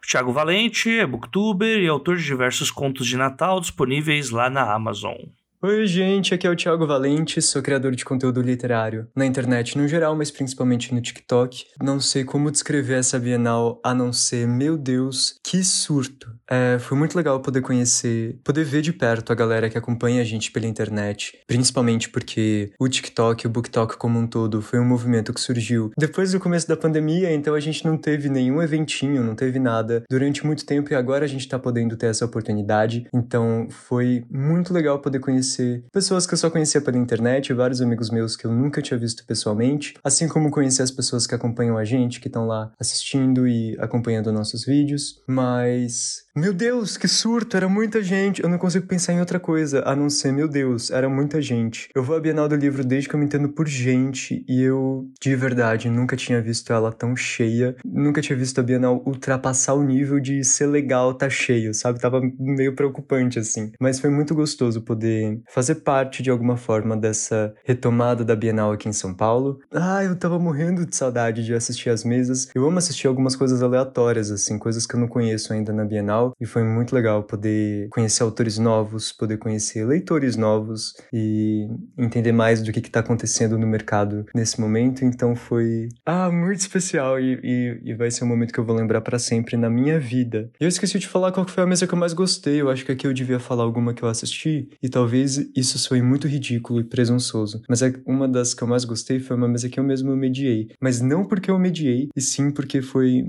Thiago Valente é booktuber e autor de diversos contos de Natal disponíveis lá na Amazon. Oi, gente, aqui é o Thiago Valente, sou criador de conteúdo literário na internet no geral, mas principalmente no TikTok. Não sei como descrever essa Bienal a não ser, meu Deus, que surto. É, foi muito legal poder conhecer, poder ver de perto a galera que acompanha a gente pela internet, principalmente porque o TikTok, o BookTok como um todo, foi um movimento que surgiu depois do começo da pandemia, então a gente não teve nenhum eventinho, não teve nada durante muito tempo e agora a gente tá podendo ter essa oportunidade. Então foi muito legal poder conhecer pessoas que eu só conhecia pela internet, vários amigos meus que eu nunca tinha visto pessoalmente, assim como conhecer as pessoas que acompanham a gente, que estão lá assistindo e acompanhando nossos vídeos. Mas meu Deus, que surto! Era muita gente. Eu não consigo pensar em outra coisa a não ser, meu Deus, era muita gente. Eu vou à Bienal do Livro desde que eu me entendo por gente e eu, de verdade, nunca tinha visto ela tão cheia. Nunca tinha visto a Bienal ultrapassar o nível de ser legal, tá cheio, sabe? Tava meio preocupante assim. Mas foi muito gostoso poder fazer parte de alguma forma dessa retomada da Bienal aqui em São Paulo. Ah, eu tava morrendo de saudade de assistir as mesas. Eu amo assistir algumas coisas aleatórias, assim, coisas que eu não conheço ainda na Bienal. E foi muito legal poder conhecer autores novos, poder conhecer leitores novos e entender mais do que, que tá acontecendo no mercado nesse momento. Então foi, ah, muito especial e, e, e vai ser um momento que eu vou lembrar para sempre na minha vida. Eu esqueci de falar qual foi a mesa que eu mais gostei. Eu acho que aqui eu devia falar alguma que eu assisti e talvez isso soe muito ridículo e presunçoso. Mas é uma das que eu mais gostei foi uma mesa que eu mesmo mediei. Mas não porque eu mediei, e sim porque foi,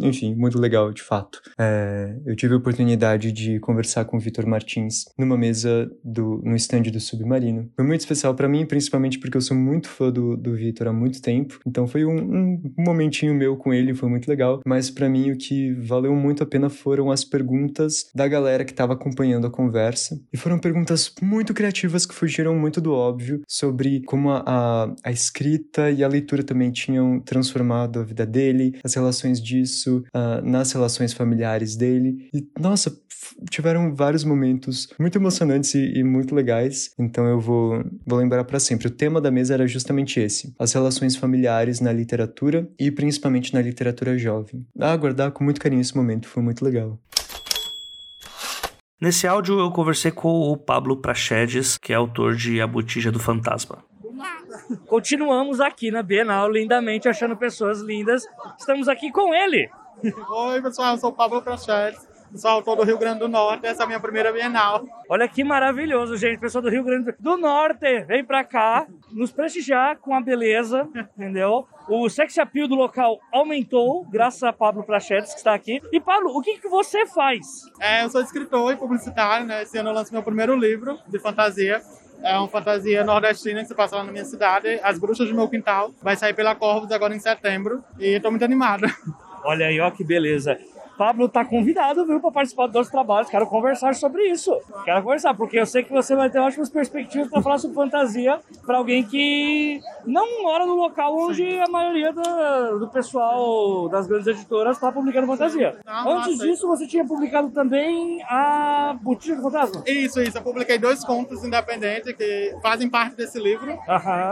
enfim, muito legal, de fato. É, eu tive a oportunidade de conversar com o Vitor Martins numa mesa do, no stand do Submarino. Foi muito especial para mim, principalmente porque eu sou muito fã do, do Vitor há muito tempo. Então foi um, um momentinho meu com ele, foi muito legal. Mas para mim o que valeu muito a pena foram as perguntas da galera que estava acompanhando a conversa. E foram perguntas muito criativas que fugiram muito do óbvio sobre como a, a, a escrita e a leitura também tinham transformado a vida dele, as relações disso ah, nas relações familiares dele. E, nossa, tiveram vários momentos muito emocionantes e, e muito legais. Então eu vou, vou lembrar para sempre. O tema da mesa era justamente esse: as relações familiares na literatura e principalmente na literatura jovem. Ah, guardar com muito carinho esse momento, foi muito legal. Nesse áudio eu conversei com o Pablo Prachedes, que é autor de A Botija do Fantasma. Continuamos aqui na Bienal, lindamente achando pessoas lindas. Estamos aqui com ele. Oi, pessoal, eu sou o Pablo Prachedes, sou autor do Rio Grande do Norte, essa é a minha primeira Bienal. Olha que maravilhoso, gente. Pessoal do Rio Grande do Norte, vem pra cá nos prestigiar com a beleza, entendeu? O sex appeal do local aumentou, graças a Pablo Prachedes, que está aqui. E Pablo, o que, que você faz? É, eu sou escritor e publicitário, né? Esse ano eu lanço meu primeiro livro de fantasia. É uma fantasia nordestina que se passa lá na minha cidade, As Bruxas do Meu Quintal. Vai sair pela Corvos agora em setembro e tô muito animado. Olha aí, ó que beleza. Pablo tá convidado, viu, para participar dos trabalhos. Quero conversar sobre isso. Quero conversar, porque eu sei que você vai ter ótimas perspectivas para falar sobre fantasia para alguém que não mora no local onde a maioria do, do pessoal das grandes editoras está publicando fantasia. Ah, Antes massa. disso, você tinha publicado também a Botija do Fantasma. Isso, isso. Eu publiquei dois contos independentes que fazem parte desse livro,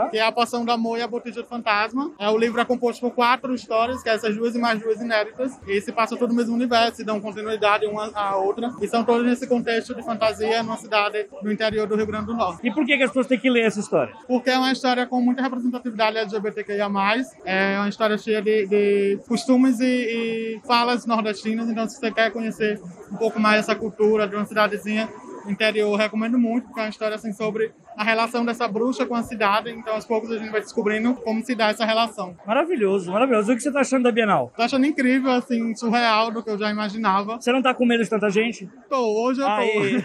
que é A Poção do Amor e A Botija do Fantasma. É, o livro é composto por quatro histórias, que é essas duas e mais duas inéditas, e se passa todo no mesmo universo e dão continuidade uma à outra. E são todos nesse contexto de fantasia numa cidade no interior do Rio Grande do Norte. E por que, que as pessoas têm que ler essa história? Porque é uma história com muita representatividade LGBTQIA+. É uma história cheia de, de costumes e, e falas nordestinas. Então, se você quer conhecer um pouco mais essa cultura de uma cidadezinha interior, recomendo muito, porque é uma história assim sobre a relação dessa bruxa com a cidade. Então, aos poucos, a gente vai descobrindo como se dá essa relação. Maravilhoso, maravilhoso. O que você tá achando da Bienal? Tô achando incrível, assim, surreal do que eu já imaginava. Você não tá com medo de tanta gente? Tô, hoje eu tô. Aê.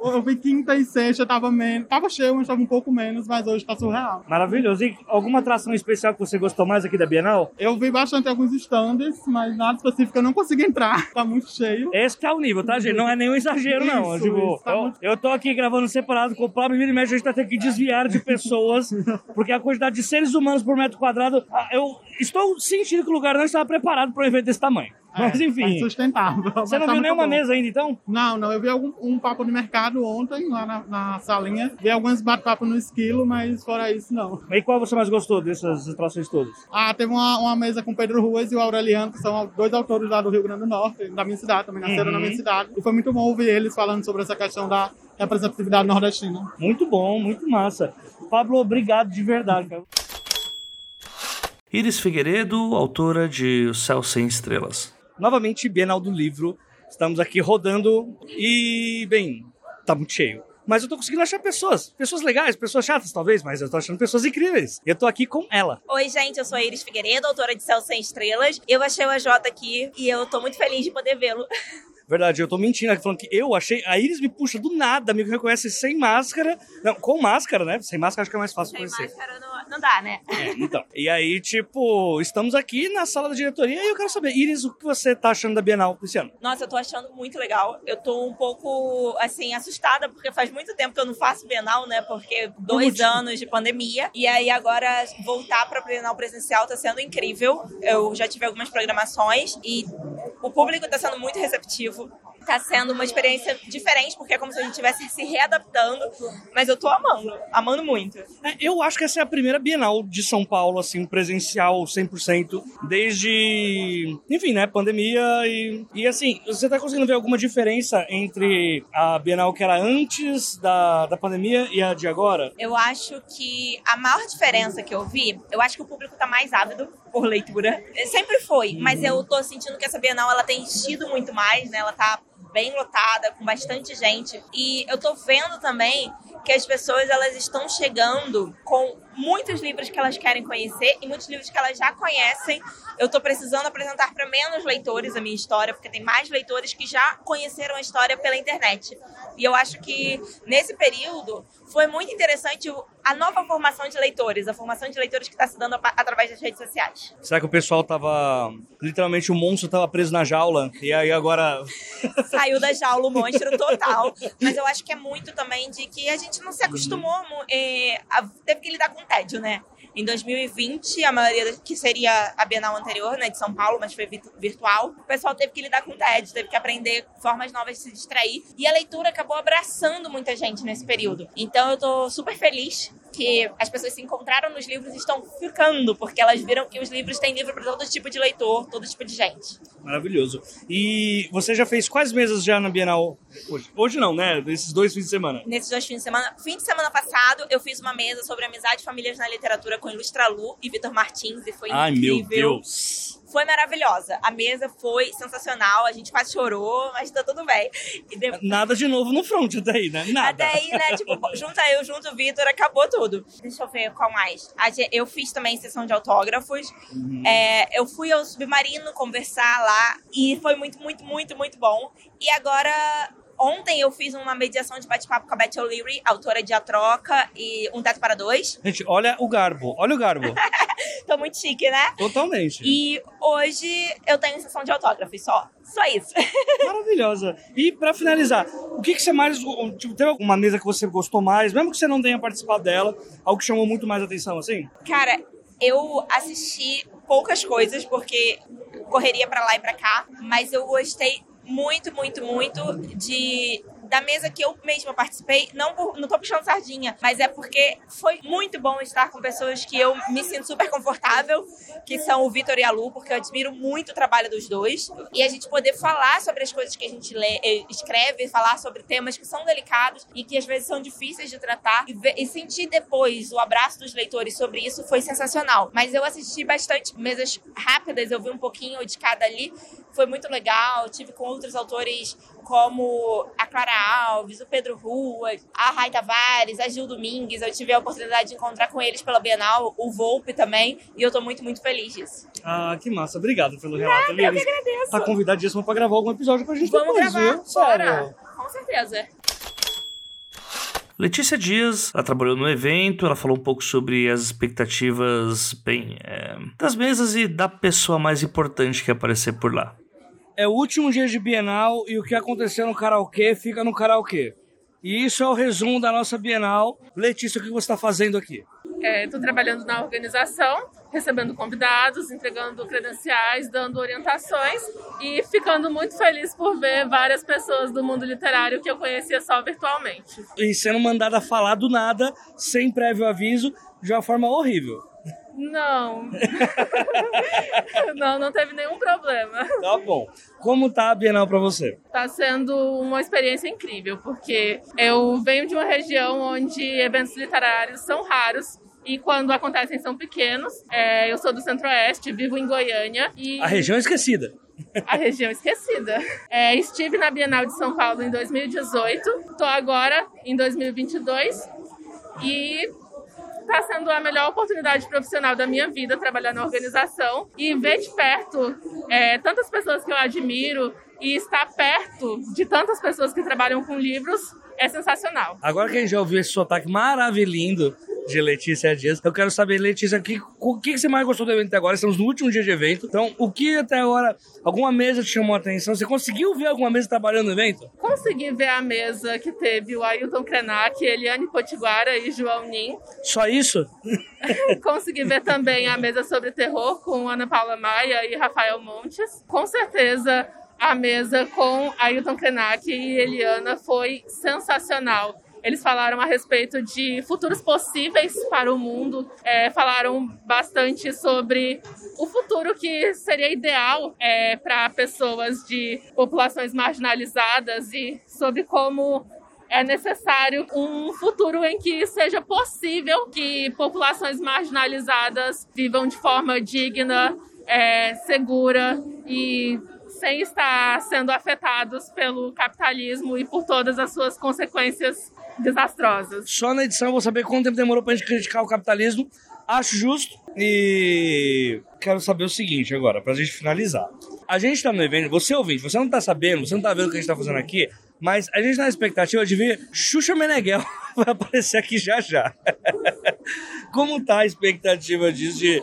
eu vi quinta e sexta, tava menos. Tava cheio, mas tava um pouco menos, mas hoje tá surreal. Maravilhoso. E alguma atração especial que você gostou mais aqui da Bienal? Eu vi bastante alguns stands, mas nada específico eu não consegui entrar. Tá muito cheio. Esse que é o nível, tá, gente? Não é nenhum exagero, não. Isso, Tipo, isso, tá eu, muito- eu tô aqui gravando separado com o Pablo e vira e mexe, a gente tá tendo que desviar de pessoas, porque a quantidade de seres humanos por metro quadrado, ah, eu estou sentindo que o lugar não estava preparado para um evento desse tamanho. Mas É, enfim. tá sustentável. Você não tá viu nenhuma bom. mesa ainda, então? Não, não. Eu vi algum, um papo de mercado ontem, lá na, na salinha. Vi alguns bate-papo no esquilo, mas fora isso, não. E qual você mais gostou dessas atrações todas? Ah, teve uma, uma mesa com o Pedro Ruas e o Aureliano, que são dois autores lá do Rio Grande do Norte, da minha cidade, também nasceram Uhum. na minha cidade. E foi muito bom ouvir eles falando sobre essa questão da representatividade nordestina. Muito bom, muito massa. Pablo, obrigado de verdade, cara. Iris Figueiredo, autora de O Céu Sem Estrelas. Novamente, Bienal do Livro. Estamos aqui rodando e, bem, tá muito cheio. Mas eu tô conseguindo achar pessoas, pessoas legais, pessoas chatas talvez, mas eu tô achando pessoas incríveis. E eu tô aqui com ela. Oi, gente, eu sou a Iris Figueiredo, autora de Céu Sem Estrelas. Eu achei o AJ aqui e eu tô muito feliz de poder vê-lo. Verdade, eu tô mentindo aqui falando que eu achei. A Iris me puxa do nada, me reconhece sem máscara. Não, com máscara, né? Sem máscara acho que é mais fácil Sem conhecer. máscara não, não dá, né? É, então. E aí, tipo, estamos aqui na sala da diretoria e eu quero saber, Iris, o que você tá achando da Bienal esse ano? Nossa, eu tô achando muito legal. Eu tô um pouco, assim, assustada, porque faz muito tempo que eu não faço Bienal, né? Porque dois anos de pandemia. E aí agora voltar pra Bienal presencial tá sendo incrível. Eu já tive algumas programações e o público tá sendo muito receptivo. Tá sendo uma experiência diferente, porque é como se a gente estivesse se readaptando. Mas eu tô amando, amando muito. É, eu acho que essa é a primeira Bienal de São Paulo, assim, presencial 100%, desde, enfim, né, pandemia e, e assim, você tá conseguindo ver alguma diferença entre a Bienal que era antes da, da pandemia e a de agora? Eu acho que a maior diferença que eu vi, eu acho que o público tá mais ávido por leitura. Sempre foi, mas eu tô sentindo que essa Bienal ela tem enchido muito mais, né? Ela tá bem lotada, com bastante gente. E eu tô vendo também que as pessoas elas estão chegando com muitos livros que elas querem conhecer e muitos livros que elas já conhecem. Eu tô precisando apresentar para menos leitores a minha história, porque tem mais leitores que já conheceram a história pela internet. E eu acho que nesse período foi muito interessante a nova formação de leitores, a formação de leitores que está se dando através das redes sociais. Será que o pessoal tava. Literalmente o monstro tava preso na jaula e aí agora. Saiu da jaula o monstro total. Mas eu acho que é muito também de que a gente não se acostumou, a- teve que lidar com tédio, né? Em 2020, a maioria, que seria a Bienal anterior, né, de São Paulo, mas foi virtu- virtual, o pessoal teve que lidar com tédio, teve que aprender formas novas de se distrair. E a leitura acabou abraçando muita gente nesse período. Então eu tô super feliz que as pessoas se encontraram nos livros e estão ficando, porque elas viram que os livros têm livro para todo tipo de leitor, todo tipo de gente. Maravilhoso. E você já fez quais mesas já na Bienal hoje? Hoje não, né? Desses dois fins de semana. Nesses dois fins de semana. Fim de semana passado, eu fiz uma mesa sobre amizade e famílias na literatura com Ilustra Lu e Vitor Martins, e foi Ai, incrível. meu Deus. Foi maravilhosa. A mesa foi sensacional, a gente quase chorou, mas tá tudo bem. E de- Nada de novo no front até aí, né? Nada. Até aí, né? Tipo, junta eu, junto o Vitor, acabou tudo. Deixa eu ver qual mais. Eu fiz também sessão de autógrafos. Uhum. É, eu fui ao Submarino conversar lá e foi muito, muito, muito, muito bom. E agora, ontem eu fiz uma mediação de bate-papo com a Beth O'Leary, autora de A Troca e Um Teto para Dois. Gente, olha o garbo. Olha o garbo. Tô muito chique, né? Totalmente. E hoje eu tenho sessão de autógrafos, só. Só isso. Maravilhosa. E pra finalizar, o que, que você mais. Tipo, teve alguma mesa que você gostou mais, mesmo que você não tenha participado dela, algo que chamou muito mais atenção, assim? Cara, eu assisti poucas coisas porque correria pra lá e pra cá, mas eu gostei muito, muito, muito de da mesa que eu mesma participei, não, por, não tô puxando sardinha, mas é porque foi muito bom estar com pessoas que eu me sinto super confortável, que são o Vitor e a Lu, porque eu admiro muito o trabalho dos dois. E a gente poder falar sobre as coisas que a gente lê, eh, escreve, falar sobre temas que são delicados e que às vezes são difíceis de tratar e, ver, e sentir depois o abraço dos leitores sobre isso foi sensacional. Mas eu assisti bastante mesas rápidas, eu vi um pouquinho de cada ali, foi muito legal. Tive com outros autores como a Clara Alves, o Pedro Rua, a Rai Tavares, a Gil Domingues. Eu tive a oportunidade de encontrar com eles pela Bienal, o Volpe também, e eu tô muito, muito feliz disso. Ah, que massa. Obrigado pelo relato, Nada, eu que agradeço. Tá convidadíssimo pra gravar algum episódio com a gente Vamos depois, gravar, viu? Sério. bora. Com certeza. Letícia Dias, ela trabalhou no evento, ela falou um pouco sobre as expectativas, bem, é, das mesas e da pessoa mais importante que aparecer por lá. É o último dia de Bienal e o que aconteceu no karaokê fica no karaokê. E isso é o resumo da nossa Bienal. Letícia, o que você está fazendo aqui? Estou trabalhando na organização, recebendo convidados, entregando credenciais, dando orientações e ficando muito feliz por ver várias pessoas do mundo literário que eu conhecia só virtualmente. E sendo mandada falar do nada, sem prévio aviso, de uma forma horrível. Não. não, não teve nenhum problema. Tá bom. Como tá a Bienal pra você? Está sendo uma experiência incrível, porque eu venho de uma região onde eventos literários são raros. E quando acontecem são pequenos. É, eu sou do Centro-Oeste, vivo em Goiânia. E A região esquecida. a região esquecida. É, estive na Bienal de São Paulo em 2018, estou agora em 2022 e está sendo a melhor oportunidade profissional da minha vida trabalhar na organização e ver de perto é, tantas pessoas que eu admiro e estar perto de tantas pessoas que trabalham com livros é sensacional. Agora que a gente já ouviu esse sotaque maravilhoso de Letícia Dias, eu quero saber, Letícia, o que, que você mais gostou do evento até agora? Estamos no último dia de evento. Então, o que até agora, alguma mesa te chamou a atenção? Você conseguiu ver alguma mesa trabalhando no evento? Consegui ver a mesa que teve o Ailton Krenak, Eliane Potiguara e João Nin. Só isso? Consegui ver também a mesa sobre terror com Ana Paula Maia e Rafael Montes. Com certeza, a mesa com Ailton Krenak e Eliana foi sensacional. Eles falaram a respeito de futuros possíveis para o mundo, é, falaram bastante sobre o futuro que seria ideal é, para pessoas de populações marginalizadas e sobre como é necessário um futuro em que seja possível que populações marginalizadas vivam de forma digna, é, segura e sem estar sendo afetados pelo capitalismo e por todas as suas consequências desastrosas. Só na edição eu vou saber quanto tempo demorou pra gente criticar o capitalismo. Acho justo. E quero saber o seguinte agora, pra gente finalizar. A gente tá no evento, você ouvinte, você não tá sabendo, você não tá vendo o que a gente tá fazendo aqui, mas a gente tá na expectativa de ver Xuxa Meneghel vai aparecer aqui já já. Como tá a expectativa disso de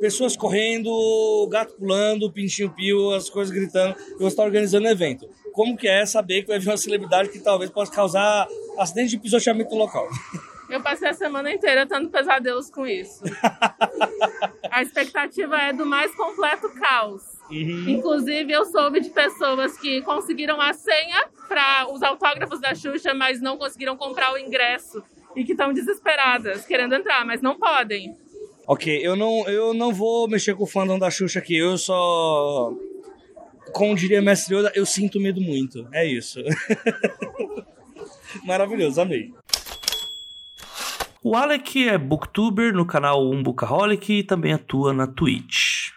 pessoas correndo, gato pulando, pintinho pio, as coisas gritando, e você tá organizando o evento? Como que é saber que vai vir uma celebridade que talvez possa causar acidente de pisoteamento no local? Eu passei a semana inteira tendo pesadelos com isso. a expectativa é do mais completo caos. Inclusive, eu soube de pessoas que conseguiram a senha para os autógrafos da Xuxa, mas não conseguiram comprar o ingresso. E que estão desesperadas, querendo entrar, mas não podem. Ok, eu não, eu não vou mexer com o fandom da Xuxa aqui, eu só. Como diria Mestre Yoda, eu sinto medo muito. É isso. Maravilhoso, amei. O Alec é booktuber no canal Umbucaholic e também atua na Twitch.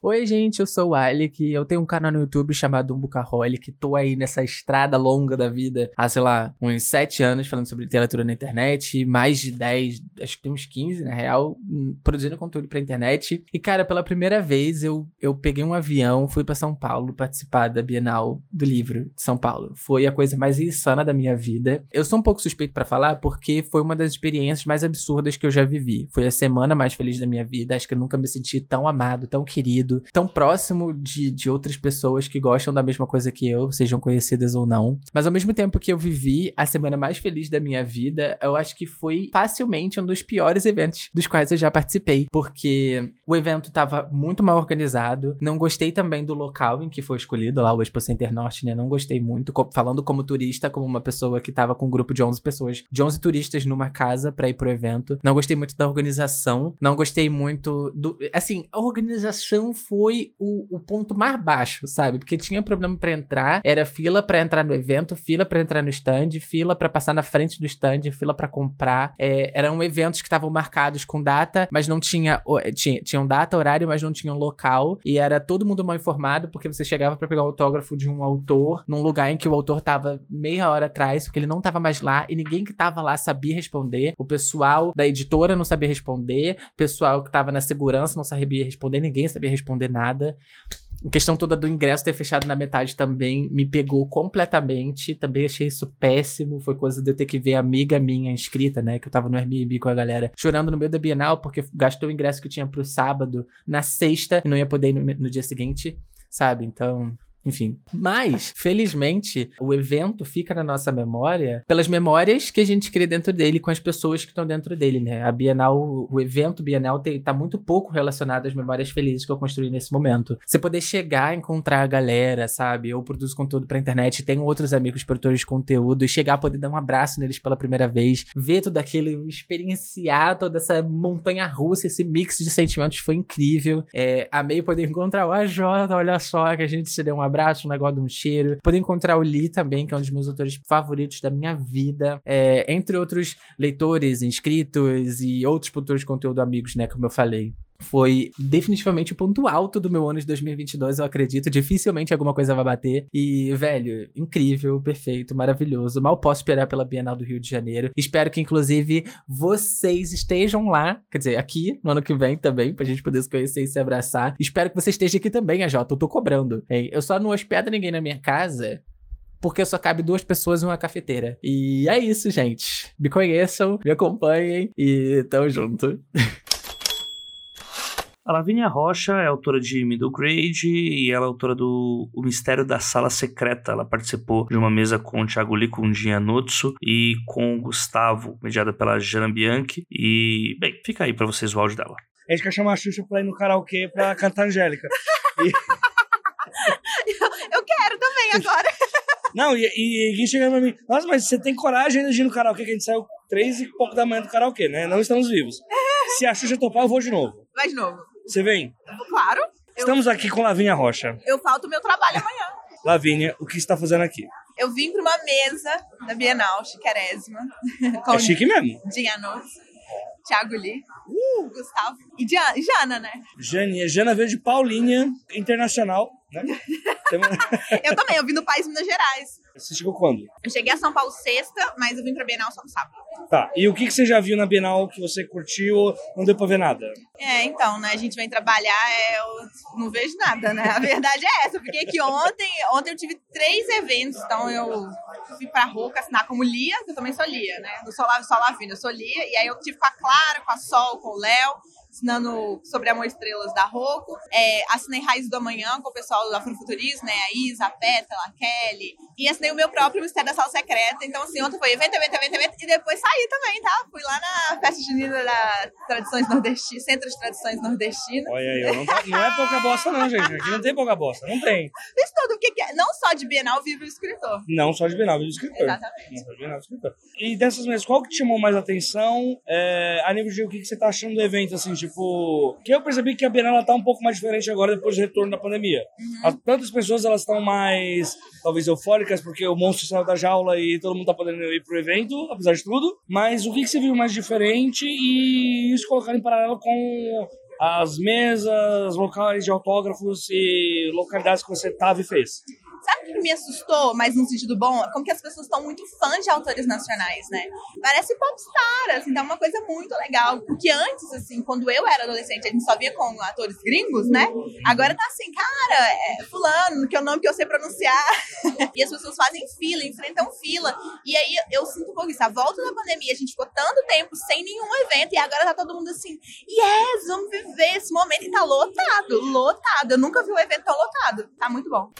Oi, gente, eu sou o Alec, eu tenho um canal no YouTube chamado Umbucaholic, tô aí nessa estrada longa da vida há, sei lá, uns 7 anos falando sobre literatura na internet, mais de 10, acho que tem uns 15, na real, produzindo conteúdo pra internet. E, cara, pela primeira vez eu, eu peguei um avião, fui pra São Paulo participar da Bienal do Livro de São Paulo. Foi a coisa mais insana da minha vida. Eu sou um pouco suspeito pra falar porque foi uma das experiências mais absurdas que eu já vivi. Foi a semana mais feliz da minha vida, acho que eu nunca me senti tão amado, tão querido, tão próximo de, de outras pessoas que gostam da mesma coisa que eu, sejam conhecidas ou não. Mas ao mesmo tempo que eu vivi a semana mais feliz da minha vida, eu acho que foi facilmente um dos piores eventos dos quais eu já participei. Porque O evento tava muito mal organizado. Não gostei também do local em que foi escolhido, lá o Expo Center Norte, né? Não gostei muito. Falando como turista, como uma pessoa que tava com um grupo de 11 pessoas, de 11 turistas numa casa pra ir pro evento. Não gostei muito da organização. Não gostei muito do. Assim, a organização foi o, o ponto mais baixo, sabe? Porque tinha problema pra entrar, era fila pra entrar no evento, fila pra entrar no stand, fila pra passar na frente do stand, fila pra comprar. É, eram eventos que estavam marcados com data, mas não tinha, eh, tinha. Tinham data, horário, mas não tinham local. E era todo mundo mal informado, porque você chegava pra pegar o autógrafo de um autor num lugar em que o autor tava meia hora atrás, porque ele não tava mais lá, e ninguém que tava lá sabia responder. O pessoal da editora não sabia responder, o pessoal que tava na segurança não sabia responder, ninguém sabia responder nada. A questão toda do ingresso ter fechado na metade também me pegou completamente. Também achei isso péssimo. Foi coisa de eu ter que ver amiga minha inscrita, né? Que eu tava no Airbnb com a galera chorando no meio da Bienal porque gastou o ingresso que tinha pro sábado na sexta e não ia poder ir no, no dia seguinte, sabe? Então. Enfim. Mas, felizmente, o evento fica na nossa memória pelas memórias que a gente cria dentro dele com as pessoas que estão dentro dele, né? A Bienal, o evento Bienal tem, tá muito pouco relacionado às memórias felizes que eu construí nesse momento. Você poder chegar, encontrar a galera, sabe? Eu produzo conteúdo pra internet, tenho outros amigos produtores de conteúdo, e chegar, poder dar um abraço neles pela primeira vez, ver tudo aquilo, experienciar toda essa montanha russa, esse mix de sentimentos foi incrível. É, amei poder encontrar o AJ, olha só, que a gente se deu um abraço, um negócio de um cheiro. Poder encontrar o Lee também, que é um dos meus autores favoritos da minha vida. É, entre outros leitores, inscritos e outros produtores de conteúdo amigos, né, como eu falei. Foi definitivamente o ponto alto do meu ano de 2022, eu acredito. Dificilmente alguma coisa vai bater. E, velho, incrível, perfeito, maravilhoso. Mal posso esperar pela Bienal do Rio de Janeiro. Espero que, inclusive, vocês estejam lá. Quer dizer, aqui no ano que vem também, pra gente poder se conhecer e se abraçar. Espero que você esteja aqui também, AJ. Eu tô cobrando. hein? Eu só não hospedo ninguém na minha casa porque só cabe duas pessoas em uma cafeteira. E é isso, gente. Me conheçam, me acompanhem e tamo junto. A Lavínia Rocha é autora de Middle Grade e ela é autora do O Mistério da Sala Secreta. Ela participou de uma mesa com o Thiago Lee, com o Dinha Nutsu e com o Gustavo, mediada pela Jana Bianchi. E, bem, fica aí pra vocês o áudio dela. A gente quer chamar a Xuxa pra ir no karaokê pra cantar Angélica. E- Eu quero também agora. Não, e, e alguém chegando pra mim, nossa, mas você tem coragem ainda de ir no karaokê, que a gente saiu três e pouco da manhã do karaokê, né? Não estamos vivos. Se a Xuxa topar, eu vou de novo. Vai de novo. Você vem? Claro. Eu, Estamos aqui com Lavínia Rocha. eu falto meu trabalho amanhã. Lavínia, o que você está fazendo aqui? Eu vim pra uma mesa da Bienal, chiquerésima. É chique mesmo. Dinha Notes, Thiago Lee, Gustavo e Diana, Jana, né? Jane, Jana veio de Paulinha Internacional, né? Eu também, eu vim do país Minas Gerais. Você chegou quando? Eu cheguei a São Paulo sexta, mas eu vim pra Bienal só no sábado. Tá, e o que, que você já viu na Bienal que você curtiu ou não deu pra ver nada? É, então, né? A gente vem trabalhar, é, eu não vejo nada, né? A verdade é essa. Eu fiquei aqui ontem, ontem eu tive três eventos, então eu fui pra Roca assinar como Lia, que eu também sou Lia, né? Não sou Lavina, eu sou Lia. E aí eu tive com a Clara, com a Sol, com o Léo, ensinando sobre Amor Estrelas da Roco. É, assinei Raiz do Amanhã com o pessoal do Afrofuturismo, né? A Isa, a Pétala, a Kelly. E assinei o meu próprio Mistério da Sala Secreta. Então, assim, ontem foi evento, evento, evento, evento. E depois saí também, tá? Fui lá na festa junina da Tradições Nordestinas, Centro de Tradições Nordestinas. Olha aí, não, tá- não é pouca bosta não, gente. Aqui não tem pouca bosta, não tem. Fiz tudo o que que é. Não só de Bienal vive o escritor. Não só de Bienal, de escritor. Exatamente. Não só de Bienal, de escritor. E dessas mesas, qual que te chamou mais atenção? É, a nível de o que, que você tá achando do evento, assim, tipo... Que eu percebi que a Bienal ela tá um pouco mais diferente agora depois do retorno da pandemia. As- Tantas pessoas, elas estão mais, talvez, eufóricas porque o monstro saiu da jaula e todo mundo tá podendo ir pro evento, apesar de tudo. Mas o que, que você viu mais diferente e isso colocar em paralelo com as mesas, locais de autógrafos e localidades que você tava e fez? Sabe o que me assustou, mas num sentido bom? Como que as pessoas estão muito fãs de autores nacionais, né? Parece popstar, assim, tá uma coisa muito legal. Porque antes, assim, quando eu era adolescente, a gente só via com atores gringos, né? Agora tá assim, cara, é fulano, que é o nome que eu sei pronunciar. e as pessoas fazem fila, enfrentam fila. E aí eu sinto um pouco isso. A volta da pandemia, a gente ficou tanto tempo sem nenhum evento e agora tá todo mundo assim, yes, vamos viver esse momento. E tá lotado, lotado. Eu nunca vi um evento tão lotado. Tá muito bom.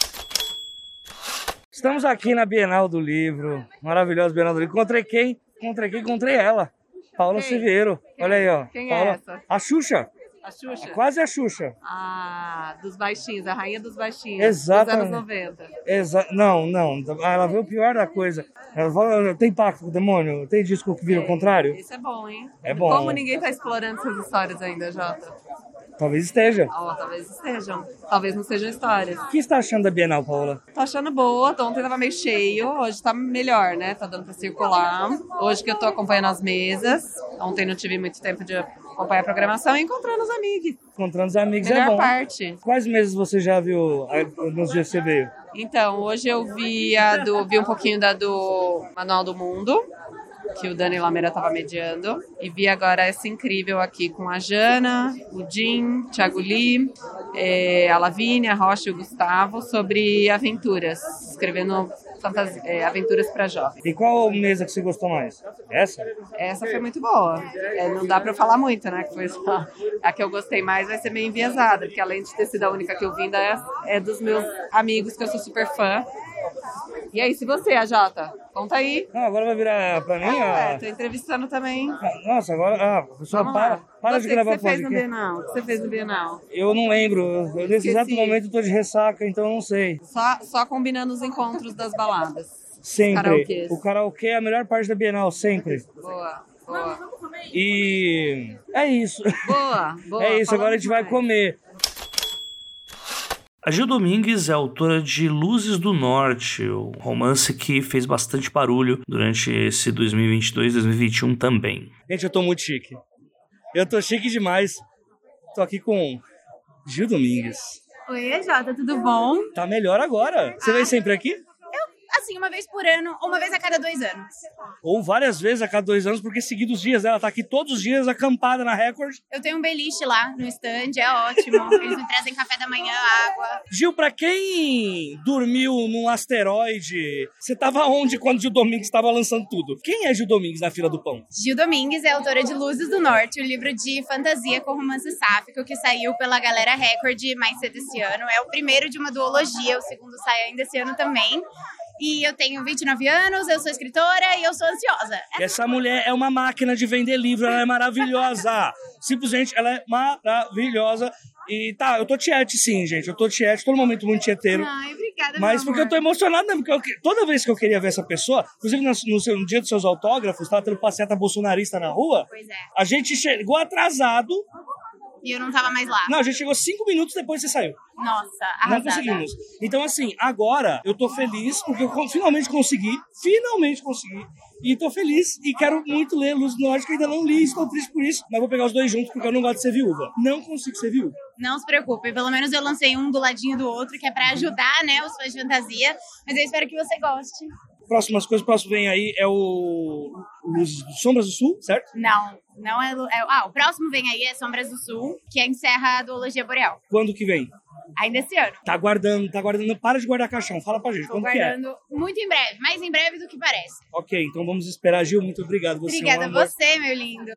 Estamos aqui na Bienal do Livro, maravilhosa Bienal do Livro. Encontrei quem? Encontrei quem? Encontrei ela, Paula Siveiro. Olha aí, ó. Quem é Paula- essa? A Xuxa. A Xuxa? É quase a Xuxa. Ah, dos baixinhos, a rainha dos baixinhos. Exatamente. Dos anos 90. Exa não, não. Ela vê o pior da coisa. Ela fala, tem pacto com o demônio? Tem disco que vira o contrário? Isso é bom, hein? É bom. Como ninguém tá explorando essas histórias ainda, Jota? Talvez esteja. Ó, talvez estejam. Talvez não sejam histórias. O que está achando da Bienal, Paula? Tô achando boa. Ontem tava meio cheio. Hoje tá melhor, né? Tá dando pra circular. Hoje que eu tô acompanhando as mesas. Ontem não tive muito tempo de acompanhar a programação e encontrando os amigos. Encontrando os amigos Melhor é bom. parte. Quais meses você já viu nos dias que você veio? Então, hoje eu vi, a do, vi um pouquinho da do Manual do Mundo, que o Dani Lameira estava mediando. E vi agora essa incrível aqui com a Jana, o Jim, Thiago Lee, eh, a Lavínia, a Rocha e o Gustavo sobre aventuras, escrevendo fantasia, eh, aventuras para jovens. E qual mesa que você gostou mais? Essa? Essa foi muito boa. É, não dá pra falar muito, né? Que foi só. A que eu gostei mais vai ser meio enviesada, porque além de ter sido a única que eu vi, ainda é, é dos meus amigos que eu sou super fã. E aí, se você, a Jota? Conta aí. Não, agora vai virar pra mim? É, ah, tô entrevistando também. Nossa, agora. Ah, pessoal, para, para Você, de gravar o que você fez no. Bienal? O que você fez no Bienal? Eu não lembro. Eu, nesse exato momento eu tô de ressaca, então eu não sei. Só, só combinando os encontros das baladas. Sempre. O karaokê é a melhor parte da Bienal, sempre. Boa, boa. E é isso. Boa, boa. é isso, agora a gente vai comer. A Gil Domingues é autora de Luzes do Norte, o romance que fez bastante barulho durante esse 2022 2021 também. Gente, eu tô muito chique. Eu tô chique demais. Tô aqui com Gil Domingues. Oi, Jota, tudo bom? Tá melhor agora. Você vem sempre aqui? Assim, uma vez por ano, ou uma vez a cada dois anos. Ou várias vezes a cada dois anos, porque seguidos os dias. Ela tá aqui todos os dias acampada na Record. Eu tenho um beliche lá no stand, é ótimo. Eles me trazem café da manhã, água. Gil, pra quem dormiu num asteroide, você tava onde quando Gil Domingues estava lançando tudo? Quem é Gil Domingues na fila do pão? Gil Domingues é autora de Luzes do Norte, o livro de fantasia com romance sáfico que saiu pela Galera Record mais cedo esse ano. É o primeiro de uma duologia, o segundo sai ainda esse ano também. E eu tenho 29 anos, eu sou escritora e eu sou ansiosa. Essa mulher é uma máquina de vender livro, ela é maravilhosa. Simplesmente, ela é maravilhosa. E tá, eu tô tiete sim, gente. Eu tô tiete, todo momento muito tieteiro. Ai, obrigada, Mas porque eu tô emocionado mesmo, porque eu- toda vez que eu queria ver essa pessoa, inclusive no, no seu- no dia dos seus autógrafos, tava tendo passeata bolsonarista na rua, Pois é. a gente chegou atrasado. E eu não tava mais lá. Não, a gente chegou cinco minutos depois que você saiu. Nossa, Não arrasada. conseguimos. Então, assim, agora eu tô feliz porque eu finalmente consegui. Finalmente consegui. E tô feliz e quero muito ler Luz do Norte, que ainda não li, estou triste por isso. Mas vou pegar os dois juntos porque eu não gosto de ser viúva. Não consigo ser viúva. Não se preocupe, pelo menos eu lancei um do ladinho do outro, que é pra ajudar, né, os fãs de fantasia. Mas eu espero que você goste. Próximas coisas, próximo vem aí é o Luz Sombras do Sul, certo? Não, não é, é. Ah, o próximo vem aí é Sombras do Sul, que encerra a duologia boreal. Quando que vem? Ainda esse ano. Tá guardando, tá guardando. Para de guardar caixão. Fala pra gente, Tô quando que é? guardando muito em breve, mais em breve do que parece. Ok, então vamos esperar. Gil, muito obrigado. Você é um Obrigada a você, meu lindo.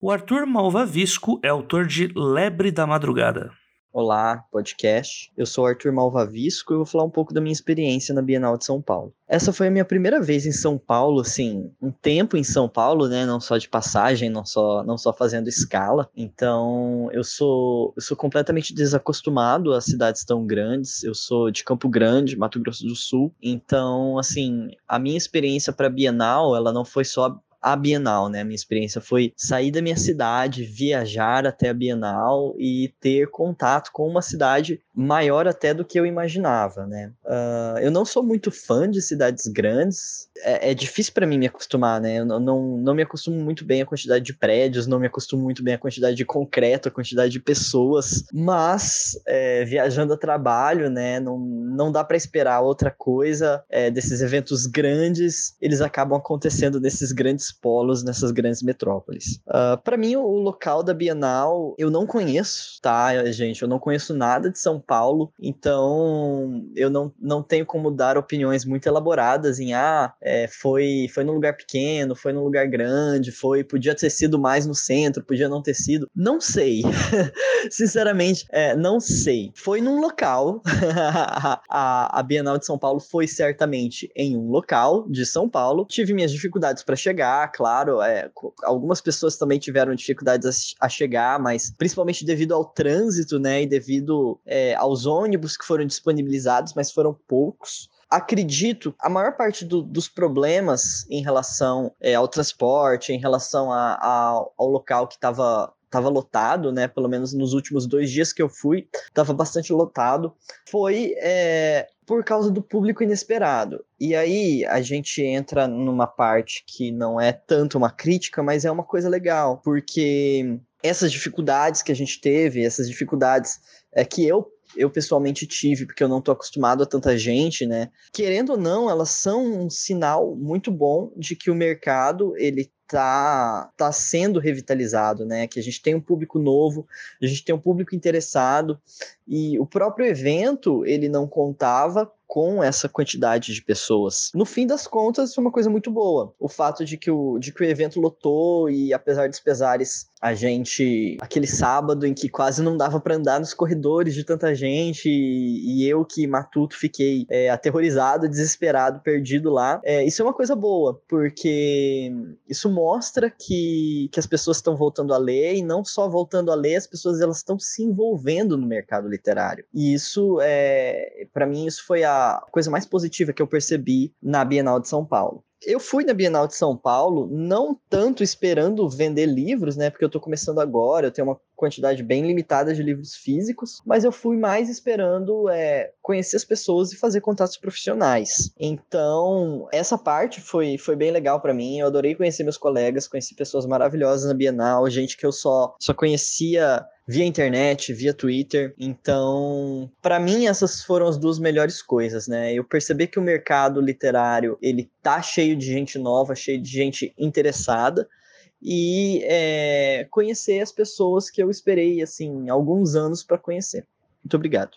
O Arthur Malvavisco é autor de Lebre da Madrugada. Olá, podcast. Eu sou Arthur Malvavisco e vou falar um pouco da minha experiência na Bienal de São Paulo. Essa foi a minha primeira vez em São Paulo, assim, um tempo em São Paulo, né? Não só de passagem, não só, não só fazendo escala. Então, eu sou, eu sou completamente desacostumado a cidades tão grandes. Eu sou de Campo Grande, Mato Grosso do Sul. Então, assim, a minha experiência para Bienal, ela não foi só a Bienal, né? Minha experiência foi sair da minha cidade, viajar até a Bienal e ter contato com uma cidade maior até do que eu imaginava, né? Ah, eu não sou muito fã de cidades grandes, é, é difícil para mim me acostumar, né? Eu não, não, não me acostumo muito bem à quantidade de prédios, não me acostumo muito bem à quantidade de concreto, à quantidade de pessoas, mas é, viajando a trabalho, né? Não, não dá para esperar outra coisa é, desses eventos grandes, eles acabam acontecendo nesses grandes polos, nessas grandes metrópoles. para mim, o local da Bienal eu não conheço, tá, gente? Eu não conheço nada de São Paulo, então eu não, não tenho como dar opiniões muito elaboradas em ah, é, foi, foi num lugar pequeno, foi num lugar grande, foi, podia ter sido mais no centro, podia não ter sido. Não sei. Sinceramente, é, não sei. Foi num local. a, a Bienal de São Paulo foi certamente em um local de São Paulo. Tive minhas dificuldades para chegar, chegar, claro. É, algumas pessoas também tiveram dificuldades a, a chegar, mas principalmente devido ao trânsito, né? E devido é, aos ônibus que foram disponibilizados, mas foram poucos. Acredito, a maior parte do- dos problemas em relação é, ao transporte, em relação a- a- ao local que estava tava lotado, né? Pelo menos nos últimos dois dias que eu fui, estava bastante lotado. Foi é, por causa do público inesperado. E aí a gente entra numa parte que não é tanto uma crítica, mas é uma coisa legal, porque essas dificuldades que a gente teve, essas dificuldades é, que eu eu pessoalmente tive, porque eu não tô acostumado a tanta gente, né? Querendo ou não, elas são um sinal muito bom de que o mercado ele tá, tá sendo revitalizado, né? Que a gente tem um público novo, a gente tem um público interessado e o próprio evento ele não contava com essa quantidade de pessoas. No fim das contas, foi uma coisa muito boa. O fato de que o, de que o evento lotou e apesar dos pesares, a gente aquele sábado em que quase não dava para andar nos corredores de tanta gente e, e eu que matuto fiquei é, aterrorizado, desesperado, perdido lá. É, isso é uma coisa boa porque isso mostra que, que as pessoas estão voltando a ler e não só voltando a ler, as pessoas elas estão se envolvendo no mercado literário. E isso é, para mim isso foi a coisa mais positiva que eu percebi na Bienal de São Paulo. Eu fui na Bienal de São Paulo não tanto esperando vender livros, né? Porque eu tô começando agora, eu tenho uma quantidade bem limitada de livros físicos, mas eu fui mais esperando é, conhecer as pessoas e fazer contatos profissionais. Então, essa parte foi, foi bem legal para mim. Eu adorei conhecer meus colegas, conheci pessoas maravilhosas na Bienal, gente que eu só, só conhecia via internet, via Twitter. Então, para mim essas foram as duas melhores coisas, né? Eu percebi que o mercado literário, ele tá cheio de gente nova, cheio de gente interessada e é, conhecer as pessoas que eu esperei assim alguns anos para conhecer. Muito obrigado.